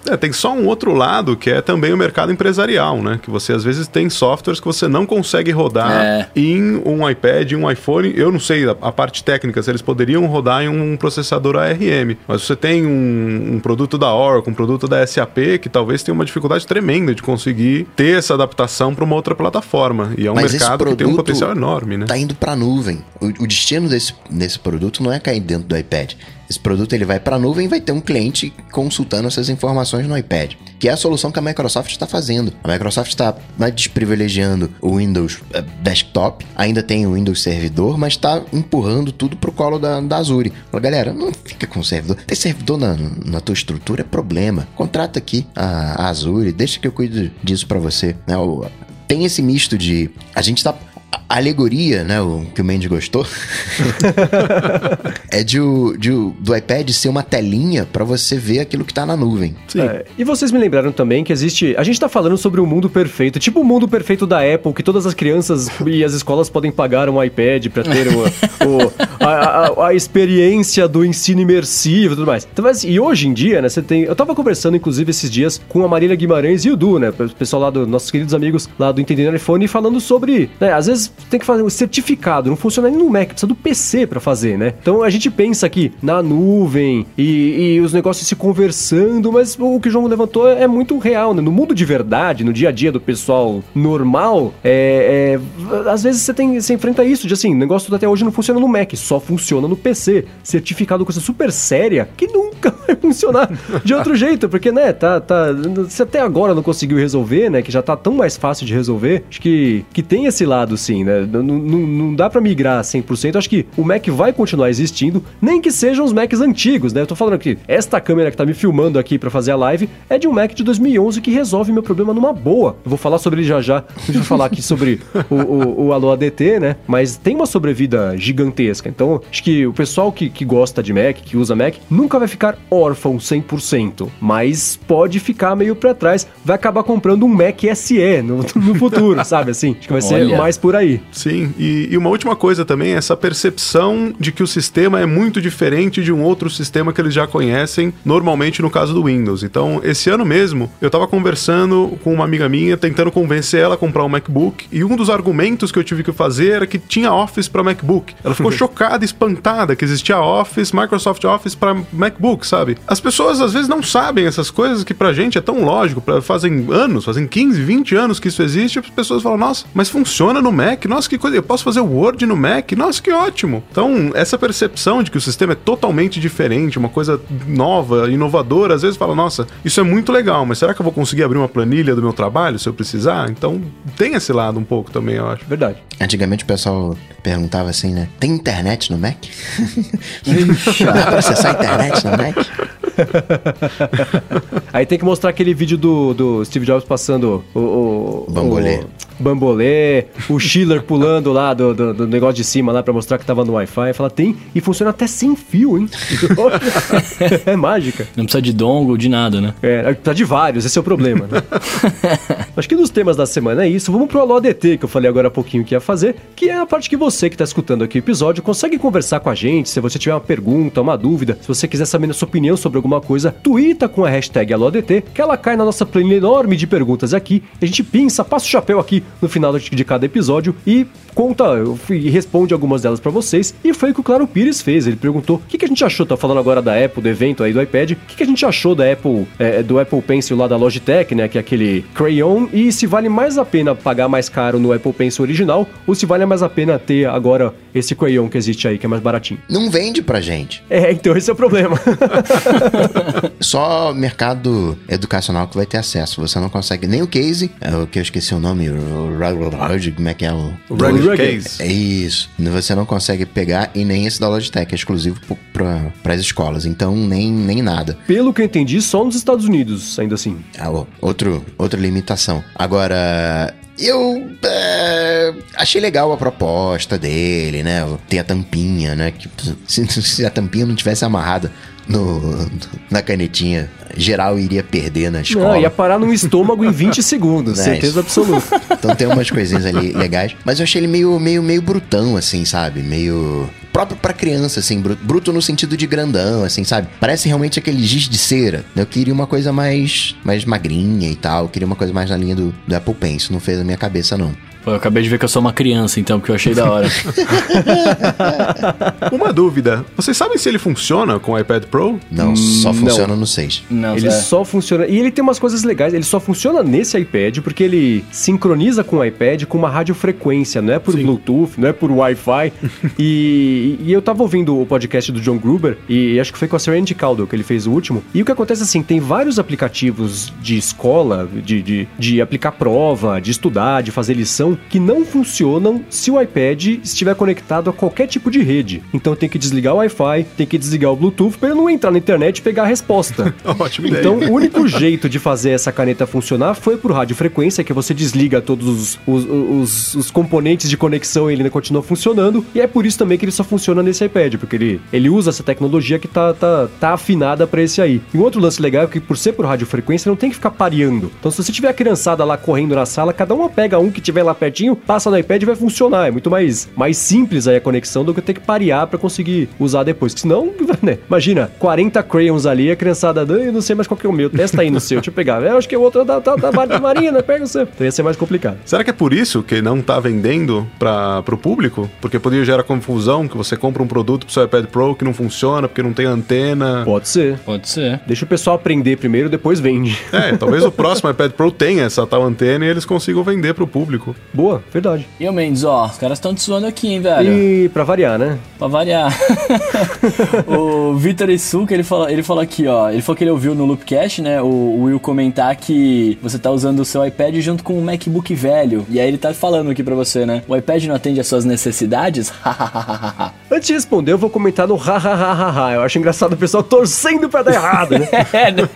é, tem só um outro lado que é também o mercado empresarial, né? Que você às vezes tem softwares que você não consegue rodar é. em um iPad, em um iPhone. Eu não sei a, a, parte técnica se eles poderiam rodar em um processador ARM, mas você tem um, um produto da Oracle, um produto da SAP que talvez tenha uma dificuldade tremenda de conseguir conseguir ter essa adaptação para uma outra plataforma. E é um Mas mercado que tem um potencial enorme, né? Tá indo para a nuvem. O, o, destino desse, desse produto não é cair dentro do iPad esse produto ele vai para a nuvem e vai ter um cliente consultando essas informações no iPad, que é a solução que a Microsoft está fazendo. A Microsoft está desprivilegiando o Windows eh, Desktop, ainda tem o Windows Servidor, mas está empurrando tudo pro colo da, da Azure. Fala, galera, não fica com servidor. Ter servidor na, na tua estrutura é problema. Contrata aqui a, a Azure, deixa que eu cuido disso para você. Né? O, tem esse misto de. A gente tá a alegoria, né, o que o Mendes gostou, [laughs] é de, de, do iPad ser uma telinha para você ver aquilo que tá na nuvem. É, e vocês me lembraram também que existe. A gente tá falando sobre o um mundo perfeito, tipo o mundo perfeito da Apple, que todas as crianças e as escolas podem pagar um iPad para ter o, o a, a, experiência do ensino imersivo e tudo mais. Então, mas, e hoje em dia, né, você tem. Eu tava conversando, inclusive, esses dias com a Marília Guimarães e o Du, né? O pessoal lá dos nossos queridos amigos lá do Entendendo iPhone, falando sobre. Né, às vezes tem que fazer um certificado, não funciona nem no Mac, precisa do PC para fazer, né? Então a gente pensa aqui na nuvem e, e, os negócios se conversando, mas o que o João levantou é muito real, né? No mundo de verdade, no dia a dia do pessoal normal, é, é, às vezes você tem, você enfrenta isso de assim, o negócio até hoje não funciona no Mac, só funciona no PC. Certificado coisa super séria que nunca [laughs] vai funcionar de outro jeito, porque, né, tá, tá, se até agora não conseguiu resolver, né, que já tá tão mais fácil de resolver, acho que, que tem esse lado sim, né? Não, não, dá para migrar 100%. Acho que o Mac vai continuar existindo, nem que sejam os Macs antigos, né? Eu tô falando aqui, esta câmera que tá me filmando aqui para fazer a live é de um Mac de 2011 que resolve meu problema numa boa. Eu vou falar sobre ele já já. A gente vai falar aqui sobre o, o, o Alô ADT, né? Mas tem uma sobrevida gigantesca. Então, acho que o pessoal que, que gosta de Mac, que usa Mac, nunca vai ficar órfão 100%, mas pode ficar meio para trás. Vai acabar comprando um Mac SE no, no futuro, [laughs] sabe assim? Acho que vai ser Olha. mais por aí. Sim, e, e, uma última coisa também é essa percepção de que o sistema é muito diferente de um outro sistema que eles já conhecem, normalmente no caso do Windows. Então, esse ano mesmo, eu tava conversando com uma amiga minha, tentando convencer ela a comprar um MacBook, e um dos argumentos que eu tive que fazer era que tinha Office para MacBook. Ela ficou chocada, [laughs] espantada que existia Office, Microsoft Office para MacBook, sabe? As pessoas às vezes não sabem essas coisas que pra gente é tão lógico, pra, fazem anos, fazem 15, 20 anos que isso existe, as pessoas falam, nossa, mas funciona no Mac, nossa, que coisa, eu posso fazer o Word no Mac, nossa, que ótimo. Então, essa percepção de que o sistema é totalmente diferente, uma coisa nova, inovadora, às vezes fala, nossa, isso é muito legal, mas será que eu vou conseguir abrir uma planilha do meu trabalho se eu precisar? Então, tem esse lado um pouco também, eu acho. Verdade. Antigamente o pessoal perguntava assim, né? Tem internet no Mac? [laughs] Dá pra acessar a internet no Mac? [laughs] Aí tem que mostrar aquele vídeo do, do Steve Jobs passando o. o Bambolê. O bambolê, o Schiller pulando lá do, do, do, negócio de cima lá para mostrar que tava no Wi-Fi. Fala, tem e funciona até sem fio, hein? [laughs] é mágica. Não precisa de dongle, de nada, né? É, precisa de vários, esse é o problema, né? Acho que dos temas da semana é isso. Vamos pro Alô ADT, que eu falei agora há pouquinho que ia fazer, que é a parte que você que tá escutando aqui o episódio consegue conversar com a gente, se você tiver uma pergunta, uma dúvida, se você quiser saber a sua opinião sobre alguma coisa, twitta com a hashtag AlôADT, que ela cai na nossa planilha enorme de perguntas aqui, a gente pinça, passa o chapéu aqui no final de cada episódio e conta e responde algumas delas para vocês. E foi o que o Claro Pires fez. Ele perguntou o que, que a gente achou, tá falando agora da Apple, do evento aí do iPad, o que, que a gente achou da Apple, é, do Apple Pencil lá da Logitech, né, que é aquele crayon, e se vale mais a pena pagar mais caro no Apple Pencil original ou se vale mais a pena ter agora esse crayon que existe aí, que é mais baratinho. Não vende pra gente. É, então esse é o problema. [laughs] Só mercado educacional que vai ter acesso. Você não consegue nem o case, é o que eu esqueci o nome, como é que é o... o Rugged Case. É isso. Você não consegue pegar e nem esse da Logitech, é exclusivo para as escolas. Então, nem, nem nada. Pelo que eu entendi, só nos Estados Unidos, ainda assim. Ah, outro, outra limitação. Agora, eu é, achei legal a proposta dele, né? Ter a tampinha, né? Que, se, [laughs] se, a tampinha não tivesse amarrada no, na canetinha, geral iria perder na escola. Não, ia parar no estômago em 20 [laughs] segundos, certeza absoluta. Então tem umas coisinhas ali legais. Mas eu achei ele meio, meio, meio brutão, assim, sabe? Meio próprio para criança, assim, bruto no sentido de grandão, assim, sabe? Parece realmente aquele giz de cera. Eu queria uma coisa mais, mais magrinha e tal, eu queria uma coisa mais na linha do, do Apple Pencil, não fez a minha cabeça, não. Pô, eu acabei de ver que eu sou uma criança, então, porque eu achei da hora. [laughs] Uma dúvida: vocês sabem se ele funciona com o iPad Pro? Não, só funciona no 6. Não, Ele é. só funciona. E ele tem umas coisas legais. Ele só funciona nesse iPad porque ele sincroniza com o iPad com uma radiofrequência, não é por Bluetooth, não é por Wi-Fi. [laughs] e, e eu tava ouvindo o podcast do John Gruber e acho que foi com a Serenity Caldwell que ele fez o último. E o que acontece assim, tem vários aplicativos de escola, de, de, de aplicar prova, de estudar, de fazer lição, que não funcionam se o iPad estiver conectado a qualquer tipo de rede. Então tem que desligar o Wi-Fi, tem que desligar o Bluetooth para ele não entrar na internet e pegar a resposta. [laughs] Ideia. Então, o único jeito de fazer essa caneta funcionar foi por radiofrequência, que você desliga todos os, os, os- os componentes de conexão e ele ainda continua funcionando. E é por isso também que ele só funciona nesse iPad, porque ele, ele usa essa tecnologia que tá, tá, tá afinada para esse aí. E um outro lance legal é que, por ser por radiofrequência, não tem que ficar pareando. Então, se você tiver a criançada lá correndo na sala, cada uma pega um que tiver lá pertinho, passa no iPad e vai funcionar. É muito mais, mais simples aí a conexão do que ter que parear para conseguir usar depois. Porque senão, [laughs] né? Imagina, 40 crayons ali, a criançada, "Ah, eu não sei mais qual que é o meu, testa aí no seu, deixa eu pegar. Eu acho que o outro é da, da, da, da Marina, pega o seu. Então ia ser mais complicado. Será que é por isso que não tá vendendo para o público? Porque poderia gerar confusão que você compra um produto pro seu iPad Pro que não funciona porque não tem antena. Pode ser. Pode ser. Deixa o pessoal aprender primeiro, depois vende. É, talvez o próximo iPad Pro tenha essa tal antena e eles consigam vender pro público. Boa, verdade. E o Mendes, ó, os caras estão te zoando aqui, hein, velho? E pra variar, né? Pra variar. [laughs] o Vitor Isuka, ele falou, ele falou aqui, ó. Ele falou que ele ouviu no Loopcast, né? O, Will comentar que você tá usando o seu iPad junto com um MacBook velho. E aí ele tá falando aqui pra você, né? O iPad não atende às suas necessidades? [laughs] [laughs] Antes de responder, eu vou comentar no ha ha ha ha ha. Eu acho engraçado o pessoal torcendo pra dar errado, né? é, né?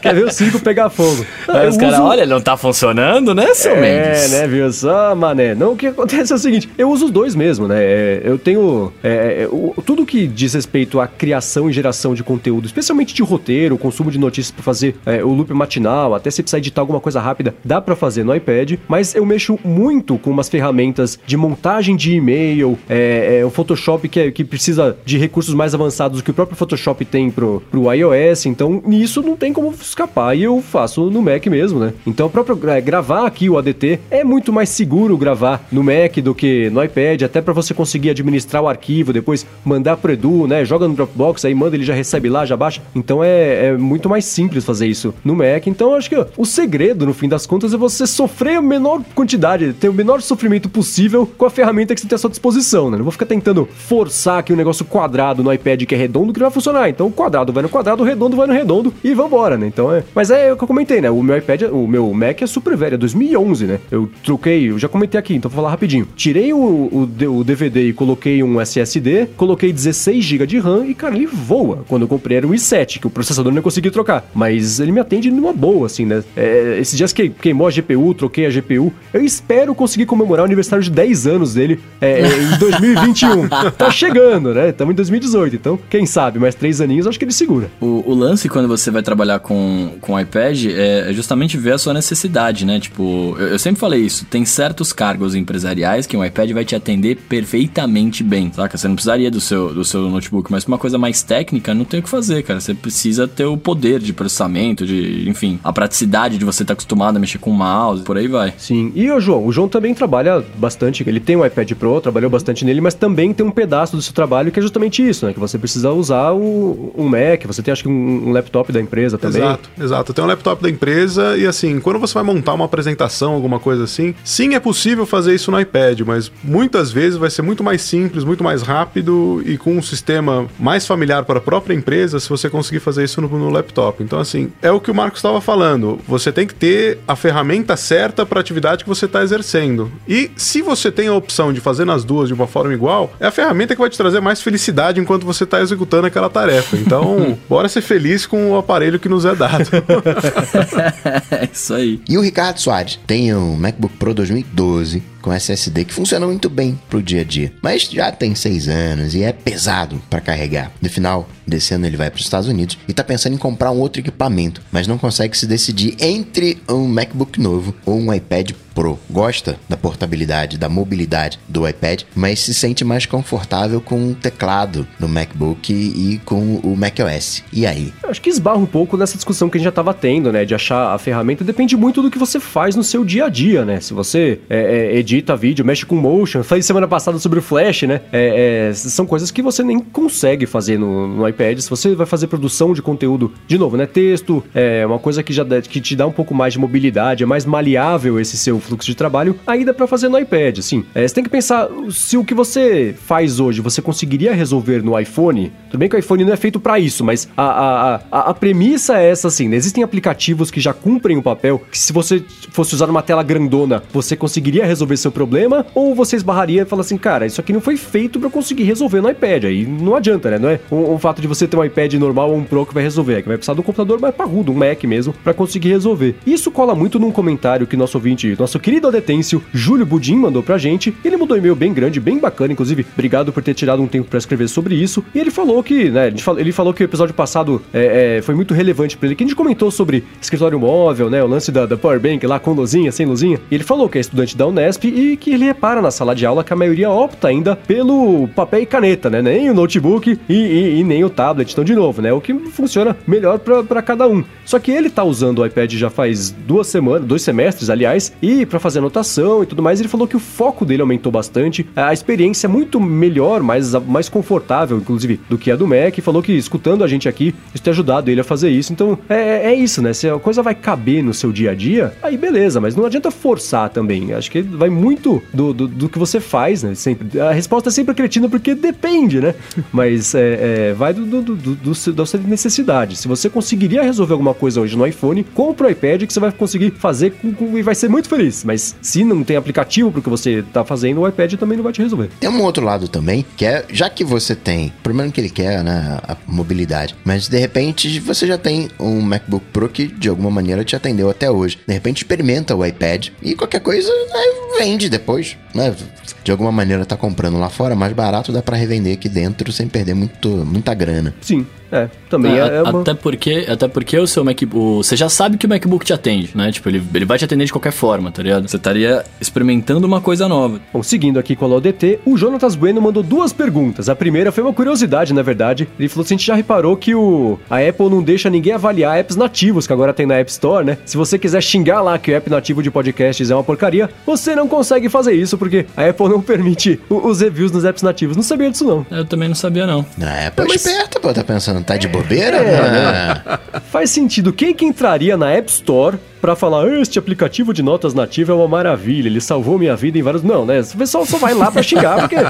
Quer ver o circo pegar fogo. Aí eu os caras, uso- olha, não tá funcionando, né, seu É, Mendes? né, viu só, mané? Não, o que acontece é o seguinte, eu uso os dois mesmo, né? É, eu tenho é, é, o- tudo que diz respeito à criação e geração de conteúdo, especialmente de roteiro, consumo de notícias pra fazer é, o loop matinal, até se precisar editar alguma coisa rápida, dá pra fazer no iPad, mas eu mexo muito com umas ferramentas de montagem de e-mail, é, é, o Photoshop que, é- que precisa de recursos mais avançados do que o próprio Photoshop tem pro, pro iOS, então nisso não tem como escapar, e eu faço no Mac mesmo, né? Então, o próprio é, gravar aqui o ADT é muito mais seguro gravar no Mac do que no iPad, até pra você conseguir administrar o arquivo, depois mandar pro Edu, né? Joga no Dropbox, aí manda, ele já recebe lá, já baixa. Então é, é muito mais simples fazer isso no Mac. Então, acho que o segredo, no fim das contas, é você sofrer a menor quantidade, ter o menor sofrimento possível com a ferramenta que você tem à sua disposição, né? Não vou ficar tentando forçar aqui um negócio quadrado no iPad que é redondo que não vai funcionar. Então, o quadrado vai no quadrado, o redondo vai no redondo e vambora, né? Então é. Mas é o que eu comentei, né? O meu iPad, o meu Mac é super velho, é 2011, né? Eu troquei, eu já comentei aqui, então vou falar rapidinho. Tirei o, o, o DVD e coloquei um SSD, coloquei 16 GB de RAM e, cara, ele voa. Quando eu comprei era um i7, que o processador não consegui trocar. Mas ele me atende numa boa, assim, né? É, esses dias que queimou a GPU, troquei a GPU. Eu espero conseguir comemorar o aniversário de 10 anos dele é, em [laughs] 2021. tá chegando, né? Estamos em 2018, então, quem sabe, mais três aninhos, acho que ele segura. O, o lance quando você vai trabalhar com, com o iPad é, é justamente ver a sua necessidade, né? Tipo, eu, eu sempre falei isso, tem certos cargos empresariais que um iPad vai te atender perfeitamente bem, saca? Você não precisaria do seu, do seu notebook, mas uma coisa mais técnica, não tem o que fazer, cara. Você precisa ter o poder de processamento, de, enfim, a praticidade de você estar acostumado a mexer com o mouse, por aí vai. Sim. E o João? O João também trabalha bastante. Ele tem um iPad Pro, trabalhou bastante nele, mas também tem um pedaço do seu trabalho que é justamente isso, né? Que você precisa usar o, um Mac, você tem acho que um, um laptop da empresa também. Exato, exato. Tem um laptop da empresa e assim, quando você vai montar uma apresentação, alguma coisa assim, sim, é possível fazer isso no iPad, mas muitas vezes vai ser muito mais simples, muito mais rápido e com um sistema mais familiar para a própria empresa se você conseguir fazer isso no, no laptop. Então, assim, é o que o Marcos estava falando. Você tem que ter a ferramenta certa para a atividade que você está exercendo. E se você tem a opção de fazer nas duas de uma forma igual, é a ferramenta que vai te trazer mais felicidade enquanto você está executando aquela tarefa. Então, [laughs] bora ser feliz com o aparelho que nos é dado. [laughs] é isso aí. E o Ricardo Soares tem um MacBook Pro 2012 com SSD que funciona muito bem pro dia a dia, mas já tem seis anos e é pesado para carregar. No final desse ano ele vai para os Estados Unidos e tá pensando em comprar um outro equipamento, mas não consegue se decidir entre um MacBook novo ou um iPad Pro. Gosta da portabilidade, da mobilidade do iPad, mas se sente mais confortável com o teclado no MacBook e com o macOS. E aí? Eu Acho que esbarra um pouco nessa discussão que a gente já estava tendo, né? De achar a ferramenta depende muito do que você faz no seu dia a dia, né? Se você é, é, edita edita vídeo, mexe com motion. Falei semana passada sobre o Flash, né? É, é, são coisas que você nem consegue fazer no, no, iPad. Se você vai fazer produção de conteúdo, de novo, né? Texto, é uma coisa que já que te dá um pouco mais de mobilidade, é mais maleável esse seu fluxo de trabalho, aí dá pra fazer no iPad, assim. É, você tem que pensar se o que você faz hoje você conseguiria resolver no iPhone. Tudo bem que o iPhone não é feito para isso, mas a, a, a, a, premissa é essa, assim. Né? Existem aplicativos que já cumprem o papel, que se você fosse usar uma tela grandona, você conseguiria resolver seu problema, ou você esbarraria e fala assim, cara, isso aqui não foi feito para conseguir resolver no iPad. Aí não adianta, né? Não é o, o, fato de você ter um iPad normal ou um Pro que vai resolver, é que vai precisar de um computador mais parrudo, um Mac mesmo, para conseguir resolver. Isso cola muito num comentário que nosso ouvinte, nosso querido Adetêncio, Júlio Budim, mandou pra gente. Ele mudou um e-mail bem grande, bem bacana, inclusive, obrigado por ter tirado um tempo para escrever sobre isso. E ele falou que, né, ele falou que o episódio passado é, é, foi muito relevante para ele, que a gente comentou sobre escritório móvel, né, o lance da, da Powerbank lá com luzinha, sem luzinha. E ele falou que é estudante da Unesp e que ele repara na sala de aula que a maioria opta ainda pelo papel e caneta, né, nem o notebook e, e, e nem o tablet. Então, de novo, né, o que funciona melhor para cada um. Só que ele tá usando o iPad já faz duas semanas, dois semestres, aliás, e para fazer anotação e tudo mais, ele falou que o foco dele aumentou bastante, a experiência é muito melhor, mais, mais confortável, inclusive, do que a do Mac, e falou que escutando a gente aqui, isso tem ajudado ele a fazer isso. Então, é, é isso, né? Se a coisa vai caber no seu dia a dia, aí beleza, mas não adianta forçar também. Acho que vai muito do, do, do que você faz, né? Sempre. A resposta é sempre cretina porque depende, né? Mas é, é, vai do, do, do, do, da sua necessidade. Se você conseguiria resolver alguma coisa hoje no iPhone, compra o iPad que você vai conseguir fazer com, com, e vai ser muito feliz. Mas se não tem aplicativo pro que você tá fazendo, o iPad também não vai te resolver. Tem um outro lado também, que é, já que você tem, primeiro que ele quer, né, a mobilidade, mas de repente você já tem um MacBook Pro que de alguma maneira te atendeu até hoje. De repente experimenta o iPad e qualquer coisa né, vende depois, né? De alguma maneira tá comprando lá fora, mais barato dá para revender aqui dentro sem perder muito, muita grana. Sim. É, também é, é uma... até porque Até porque o seu MacBook... Você já sabe que o MacBook te atende, né? Tipo, ele, ele vai te atender de qualquer forma, tá ligado? Você estaria experimentando uma coisa nova. Bom, seguindo aqui com a LODT, o Jonatas Bueno mandou duas perguntas. A primeira foi uma curiosidade, na verdade. Ele falou assim, a gente já reparou que o... a Apple não deixa ninguém avaliar apps nativos que agora tem na App Store, né? Se você quiser xingar lá que o app nativo de podcasts é uma porcaria, você não consegue fazer isso porque a Apple não permite os reviews nos apps nativos. Não sabia disso, não. Eu também não sabia, não. A Apple é mas... esperta, pô. Tá pensando, tá de bobeira? É, né? Faz sentido. Quem que entraria na App Store para falar, este aplicativo de notas nativo é uma maravilha, ele salvou minha vida em vários. Não, né? O pessoal só vai lá para xingar, porque. [laughs]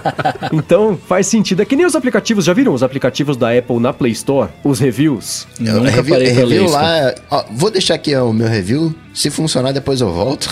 Então faz sentido. É que nem os aplicativos, já viram os aplicativos da Apple na Play Store? Os reviews? Eu Nunca review, parei review lá. Ó, vou deixar aqui o meu review. Se funcionar, depois eu volto.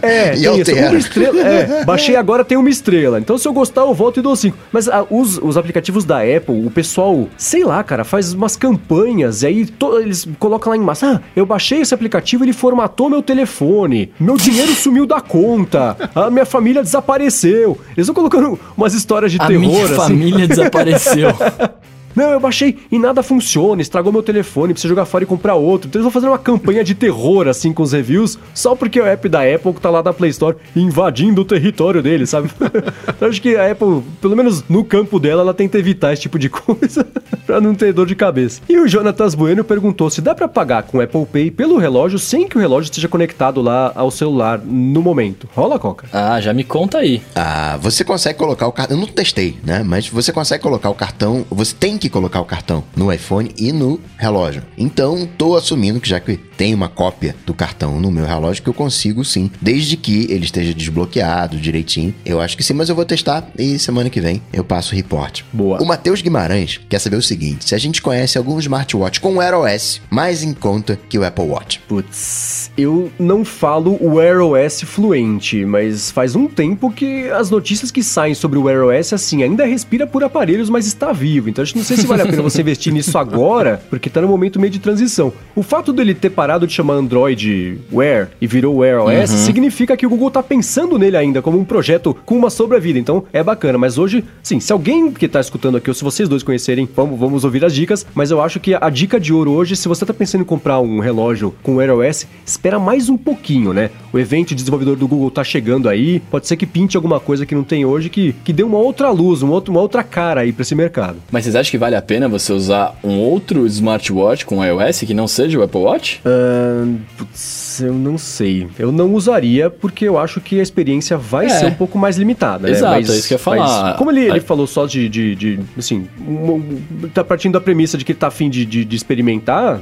É, [laughs] e altero. Uma estrela, é, [laughs] baixei agora, tem uma estrela. Então, se eu gostar, eu volto e dou cinco. Mas ah, os, os aplicativos da Apple, o pessoal, sei lá, cara, faz umas campanhas e aí to, eles colocam lá em massa. Ah, eu baixei esse aplicativo, ele formatou meu telefone. Meu dinheiro sumiu da conta. A minha família desapareceu. Eles estão colocando umas histórias de a terror. Minha assim. família desapareceu. [laughs] Não, eu baixei e nada funciona, estragou meu telefone, precisa jogar fora e comprar outro. Então eles vão fazer uma campanha de terror, assim, com os reviews, só porque o app da Apple tá lá na Play Store invadindo o território dele, sabe? [laughs] eu acho que a Apple, pelo menos no campo dela, ela tenta evitar esse tipo de [laughs] coisa pra não ter dor de cabeça. E o Jonatas Bueno perguntou se dá para pagar com Apple Pay pelo relógio sem que o relógio esteja conectado lá ao celular no momento. Rola, Coca? Ah, já me conta aí. Ah, você consegue colocar o cartão. Eu não testei, né? Mas você consegue colocar o cartão. Você tem que colocar o cartão no iPhone e no relógio. Então, tô assumindo que já que tem uma cópia do cartão no meu relógio, que eu consigo sim, desde que ele esteja desbloqueado direitinho. Eu acho que sim, mas eu vou testar e semana que vem eu passo o report. Boa. O Matheus Guimarães quer saber o seguinte: se a gente conhece algum smartwatch com Wear OS mais em conta que o Apple Watch. Putz, eu não falo o Wear OS fluente, mas faz um tempo que as notícias que saem sobre o Wear OS, assim, ainda respira por aparelhos, mas está vivo. Então acho que não sei se vale a pena você investir nisso agora, porque tá no momento meio de transição. O fato dele ter parado de chamar Android Wear e virou Wear OS uhum. significa que o Google tá pensando nele ainda como um projeto com uma sobrevida. Então é bacana. Mas hoje, sim, se alguém que tá escutando aqui, ou se vocês dois conhecerem, vamos, vamos ouvir as dicas. Mas eu acho que a dica de ouro hoje, se você tá pensando em comprar um relógio com Wear OS, espera mais um pouquinho, né? o evento de desenvolvedor do Google tá chegando aí, pode ser que pinte alguma coisa que não tem hoje que, que dê uma outra luz, um uma outra cara aí para esse mercado. Mas vocês acham que vale a pena você usar um outro smartwatch com iOS que não seja o Apple Watch? Uh, putz, eu não sei. Eu não usaria porque eu acho que a experiência vai é. ser um pouco mais limitada. Exato, né? mas, é isso que eu ia falar. como ele, ele falou só de, de, de assim, um, tá partindo da premissa de que ele tá afim de, de, de experimentar,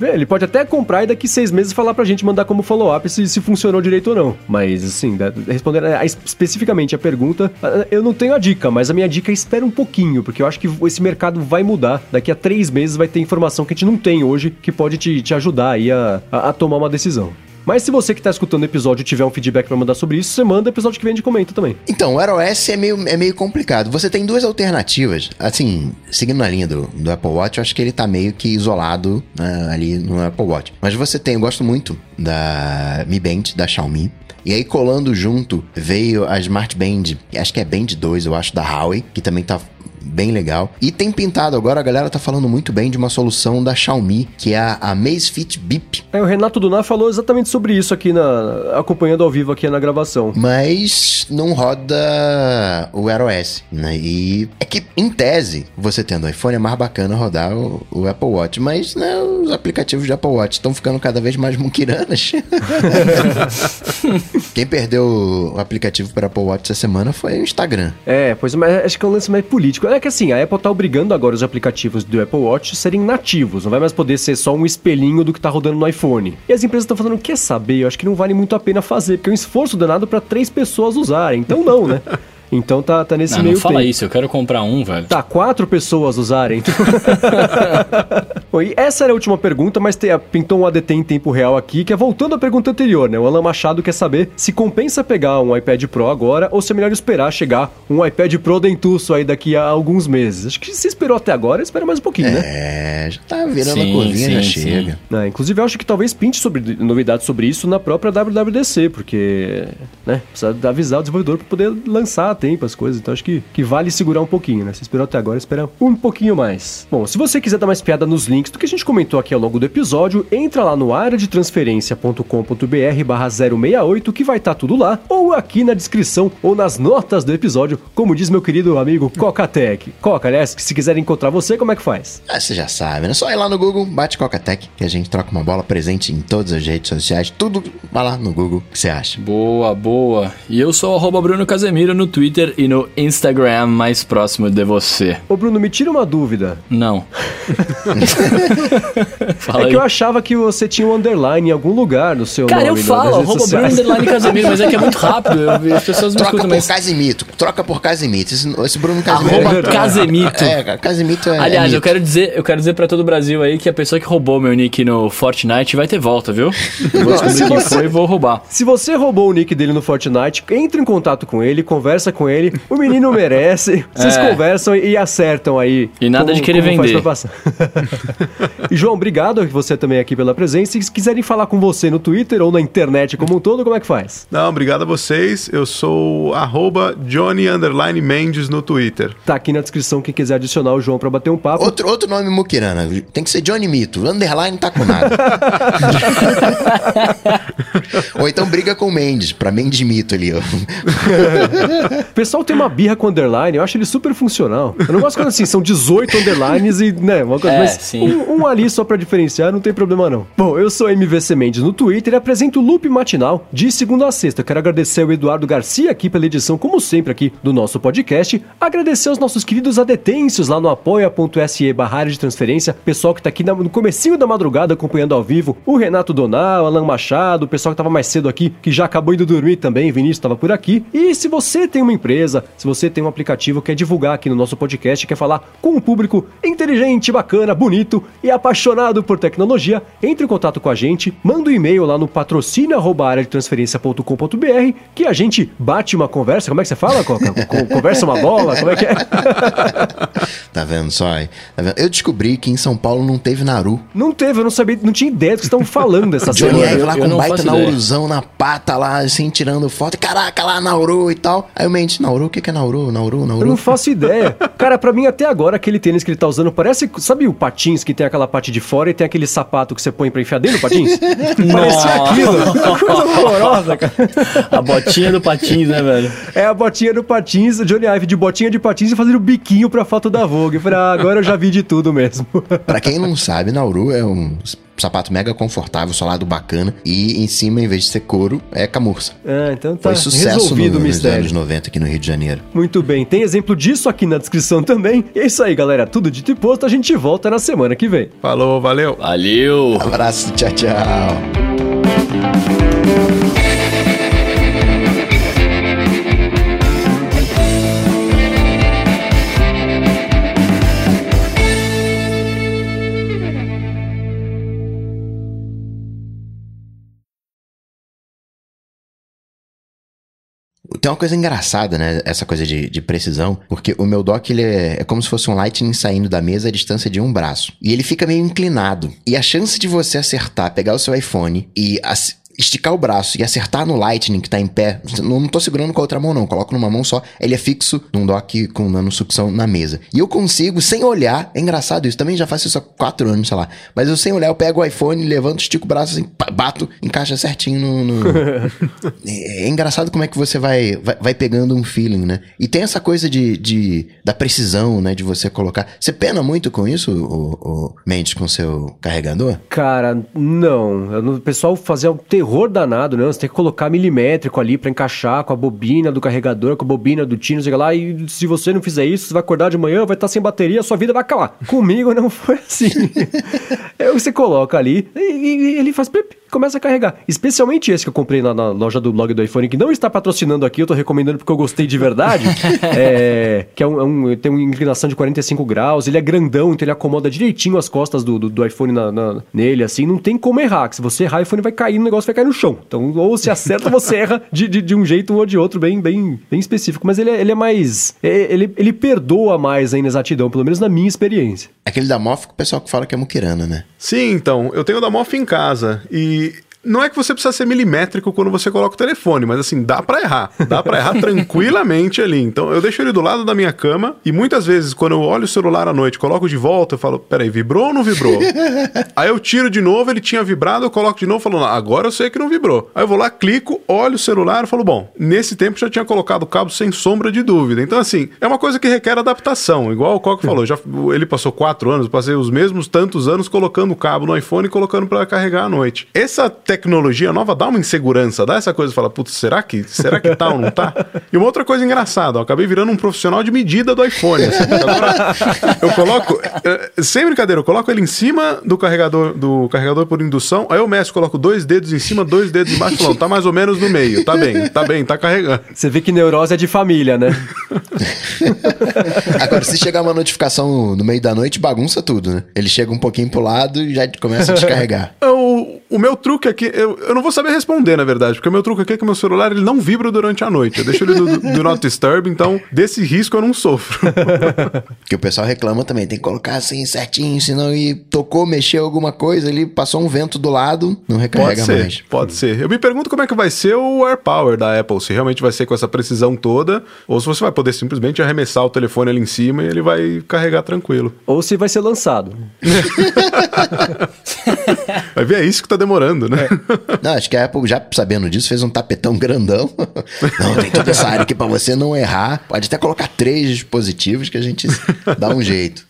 ele pode até comprar e daqui seis meses falar pra gente mandar como follow-up se, se funcionou direito ou não. Mas, assim, respondendo especificamente a pergunta, eu não tenho a dica, mas a minha dica é espera um pouquinho, porque eu acho que esse mercado vai mudar. Daqui a três meses vai ter informação que a gente não tem hoje que pode te, te ajudar aí a, a, a tomar uma decisão. Mas se você que está escutando o episódio tiver um feedback para mandar sobre isso, você manda o episódio que vem de comenta também. Então, o iOS é meio, é meio complicado. Você tem duas alternativas. Assim, seguindo a linha do, do Apple Watch, eu acho que ele está meio que isolado né, ali no Apple Watch. Mas você tem, eu gosto muito da Mi Band, da Xiaomi. E aí, colando junto, veio a Smart Band, acho que é Band 2, eu acho, da Huawei, que também tá bem legal. E tem pintado agora, a galera tá falando muito bem de uma solução da Xiaomi, que é a Amazfit Bip. É, o Renato Dunar falou exatamente sobre isso aqui na acompanhando ao vivo aqui na gravação. Mas não roda o Air OS, né? E é que em tese, você tendo o iPhone é mais bacana rodar o, o Apple Watch, mas né, os aplicativos de Apple Watch estão ficando cada vez mais muquiranas. [laughs] Quem perdeu o aplicativo para Apple Watch essa semana foi o Instagram. É, pois mas acho que é um lance mais político. É que assim, a Apple tá obrigando agora os aplicativos do Apple Watch serem nativos, não vai mais poder ser só um espelhinho do que tá rodando no iPhone. E as empresas estão falando, quer saber? Eu acho que não vale muito a pena fazer, porque é um esforço danado para três pessoas usarem. Então não, né? [laughs] Então tá, tá nesse não, meio não fala tempo. isso, eu quero comprar um, velho. Tá, quatro pessoas usarem. [laughs] Bom, e essa era a última pergunta, mas tem, pintou um ADT em tempo real aqui, que é voltando à pergunta anterior, né? O Alan Machado quer saber se compensa pegar um iPad Pro agora ou se é melhor esperar chegar um iPad Pro dentuço aí daqui a alguns meses. Acho que se esperou até agora, espera mais um pouquinho, é, né? É, já tá virando sim, a curvinha, sim, já chega. É, inclusive, eu acho que talvez pinte sobre novidades sobre isso na própria WWDC, porque, né, precisa avisar o desenvolvedor para poder lançar a tempo as coisas. Então acho que, que vale segurar um pouquinho, né? Se esperou até agora, espera um pouquinho mais. Bom, se você quiser dar mais piada nos links do que a gente comentou aqui ao longo do episódio, entra lá no área de transferência.com.br barra 068 que vai estar tá tudo lá, ou aqui na descrição ou nas notas do episódio, como diz meu querido amigo Cocatec. Coca, aliás, se quiser encontrar você, como é que faz? Ah, você já sabe, né? Só ir lá no Google, bate Cocatec, que a gente troca uma bola presente em todas as redes sociais, tudo vai lá no Google, o que você acha? Boa, boa. E eu sou o Bruno Casemiro no Twitter e no Instagram mais próximo de você. Ô Bruno, me tira uma dúvida. Não. [laughs] Fala é aí. que eu achava que você tinha um underline em algum lugar no seu Cara, nome. Cara, eu falo, arroba Bruno underline Casemiro, mas é que é muito rápido. Eu, as pessoas me troca escutam, por mas... Casimito, troca por Casimito. Esse, esse Bruno Casimito. Arroba é, Casemito. É, Casemito é. Aliás, é eu quero dizer, eu quero dizer pra todo o Brasil aí que a pessoa que roubou meu nick no Fortnite vai ter volta, viu? Eu [laughs] vou descobrir quem foi e vou roubar. Se você roubou o nick dele no Fortnite, entre em contato com ele, conversa com ele. O menino merece. Vocês é. conversam e acertam aí. E nada como, de querer vender. [laughs] e João, obrigado você também aqui pela presença. E se quiserem falar com você no Twitter ou na internet como um todo, como é que faz? Não, obrigado a vocês. Eu sou arroba Johnny Mendes no Twitter. Tá aqui na descrição quem quiser adicionar o João para bater um papo. Outro, outro nome Mukirana. Tem que ser Johnny Mito. Underline tá com nada. [laughs] ou então briga com o Mendes, pra Mendes Mito ali, ó. [laughs] o pessoal tem uma birra com underline, eu acho ele super funcional. Eu não gosto quando assim, são 18 underlines e, né, uma coisa, é, mas um, um, ali só pra diferenciar, não tem problema não. Bom, eu sou MVC Mendes no Twitter e apresento o Loop Matinal de segunda a sexta. Quero agradecer ao Eduardo Garcia aqui pela edição, como sempre, aqui do nosso podcast. Agradecer aos nossos queridos adetêncios lá no apoia.se barra de transferência, pessoal que tá aqui no comecinho da madrugada acompanhando ao vivo, o Renato Donal, Alan Machado, o pessoal que tava mais cedo aqui, que já acabou indo dormir também, Vinícius estava por aqui. E se você tem uma empresa, se você tem um aplicativo, quer divulgar aqui no nosso podcast, quer falar com um público inteligente, bacana, bonito e apaixonado por tecnologia, entre em contato com a gente, manda um e-mail lá no patrocínio@areadetransferencia.com.br que a gente bate uma conversa. Como é que você fala, Coca? conversa uma bola? Como é que é? [laughs] tá vendo só? Tá vendo? Eu descobri que em São Paulo não teve Naru. Não teve, eu não sabia, não tinha ideia do que estavam falando dessa [laughs] Johnny Ive lá com um baita Nauruzão na pata lá, assim, tirando foto. Caraca, lá Nauru e tal. Aí o Mendes, Nauru, o que que é Nauru? Nauru, Eu não Nauru? faço ideia. Cara, pra mim até agora, aquele tênis que ele tá usando parece. Sabe o patins que tem aquela parte de fora e tem aquele sapato que você põe pra enfiar dentro do patins? [laughs] Parecia aquilo. Uma [laughs] coisa horrorosa, cara. A botinha do patins, né, velho? É a botinha do patins, o Johnny Ive de botinha de patins e fazendo biquinho pra foto da Vogue. Eu falei, ah, agora eu já vi de tudo mesmo. Pra quem não sabe, Nauru é um sapato mega confortável, solado bacana, e em cima, em vez de ser couro, é camurça. Ah, então tá Foi sucesso resolvido no, o nos mistério. anos 90 aqui no Rio de Janeiro. Muito bem, tem exemplo disso aqui na descrição também. E é isso aí, galera. Tudo dito e posto, a gente volta na semana que vem. Falou, valeu. Valeu! Abraço, tchau, tchau. Tem uma coisa engraçada, né? Essa coisa de, de precisão, porque o meu dock ele é, é como se fosse um Lightning saindo da mesa a distância de um braço. E ele fica meio inclinado. E a chance de você acertar, pegar o seu iPhone e esticar o braço e acertar no Lightning que tá em pé, não, não tô segurando com a outra mão, não. Coloco numa mão só, ele é fixo num dock com nanosucção na mesa. E eu consigo, sem olhar, é engraçado isso, também já faço isso há quatro anos, sei lá. Mas eu sem olhar, eu pego o iPhone, levanto, estico o braço assim, bato, encaixa certinho no. no- [laughs] é, é engraçado como é que você vai, vai, vai pegando um feeling, né? E tem essa coisa de, de da precisão, né? De você colocar. Você pena muito com isso, o, o Mendes, com seu carregador? Cara, não. Eu O pessoal fazia um terror danado, né? Você tem que colocar milimétrico ali pra encaixar com a bobina do carregador, com a bobina do tino, sei lá. E se você não fizer isso, você vai acordar de manhã, vai estar sem bateria, sua vida vai acabar. Comigo não foi assim. [laughs] é, você coloca ali e, e ele faz plip, começa a carregar. Especialmente esse que eu comprei na, na loja do blog do iPhone, que não está patrocinando aqui, eu tô recomendando porque eu gostei de verdade. [laughs] é, que é um, é um- tem uma inclinação de 45 graus, ele é grandão, então ele acomoda direitinho as costas do, do, do iPhone na- na- nele, assim, não tem como errar. que Se você errar, o iPhone vai cair, o negócio vai cair no chão. Então, ou você acerta, ou [laughs] você erra de, de, de um jeito ou de outro, bem, bem, bem específico. Mas ele é, ele é mais. é- ele, ele perdoa mais a inexatidão, pelo menos na minha experiência. Aquele da Moff, o pessoal que fala que é muquirana, né? Sim, então, eu tenho o da Moff em casa e não é que você precisa ser milimétrico quando você coloca o telefone, mas assim, dá pra errar. Dá pra errar [laughs] tranquilamente ali. Então, eu deixo ele do lado da minha cama e muitas vezes, quando eu olho o celular à noite, coloco de volta, eu falo, peraí, vibrou ou não vibrou? [laughs] Aí eu tiro de novo, ele tinha vibrado, eu coloco de novo, falo, "Não, agora eu sei que não vibrou. Aí eu vou lá, clico, olho o celular e falo, bom, nesse tempo já tinha colocado o cabo sem sombra de dúvida. Então, assim, é uma coisa que requer adaptação. Igual o Coco falou, já, ele passou quatro anos, passei os mesmos tantos anos colocando o cabo no iPhone e colocando pra carregar à noite. Essa tecnologia nova dá uma insegurança, dá essa coisa, fala, putz, será que, será que tá ou não tá? E uma outra coisa engraçada, eu acabei virando um profissional de medida do iPhone. assim, porque agora eu coloco, eh, sem brincadeira, eu coloco ele em cima do carregador, do carregador por indução, aí eu meço, coloco dois dedos em cima, dois dedos embaixo, falando, tá mais ou menos no meio, tá bem, tá bem, tá carregando. Você vê que neurose é de família, né? Agora, se chegar uma notificação no meio da noite, bagunça tudo, né? Ele chega um pouquinho pro lado e já começa a descarregar. O, o meu truque aqui, eu, eu não vou saber responder, na verdade, porque o meu truque aqui é que o meu celular ele não vibra durante a noite. Eu deixo ele do, do Not Disturb, então desse risco eu não sofro. [laughs] Que o pessoal reclama também, tem que colocar assim certinho, senão ele tocou, mexeu alguma coisa, ele passou um vento do lado, não Pode recarrega ser, mais. pode ser. Eu me pergunto como é que vai ser o AirPower da Apple, se realmente vai ser com essa precisão toda, ou se você vai poder simplesmente arremessar o telefone ali em cima e ele vai carregar tranquilo. Ou se vai ser lançado. [laughs] Vai ver, é isso que tá demorando, né? Não, acho que a Apple, já sabendo disso, fez um tapetão grandão. [laughs] Não, tem toda essa área aqui pra você não errar. Pode até colocar três dispositivos que a gente dá um jeito.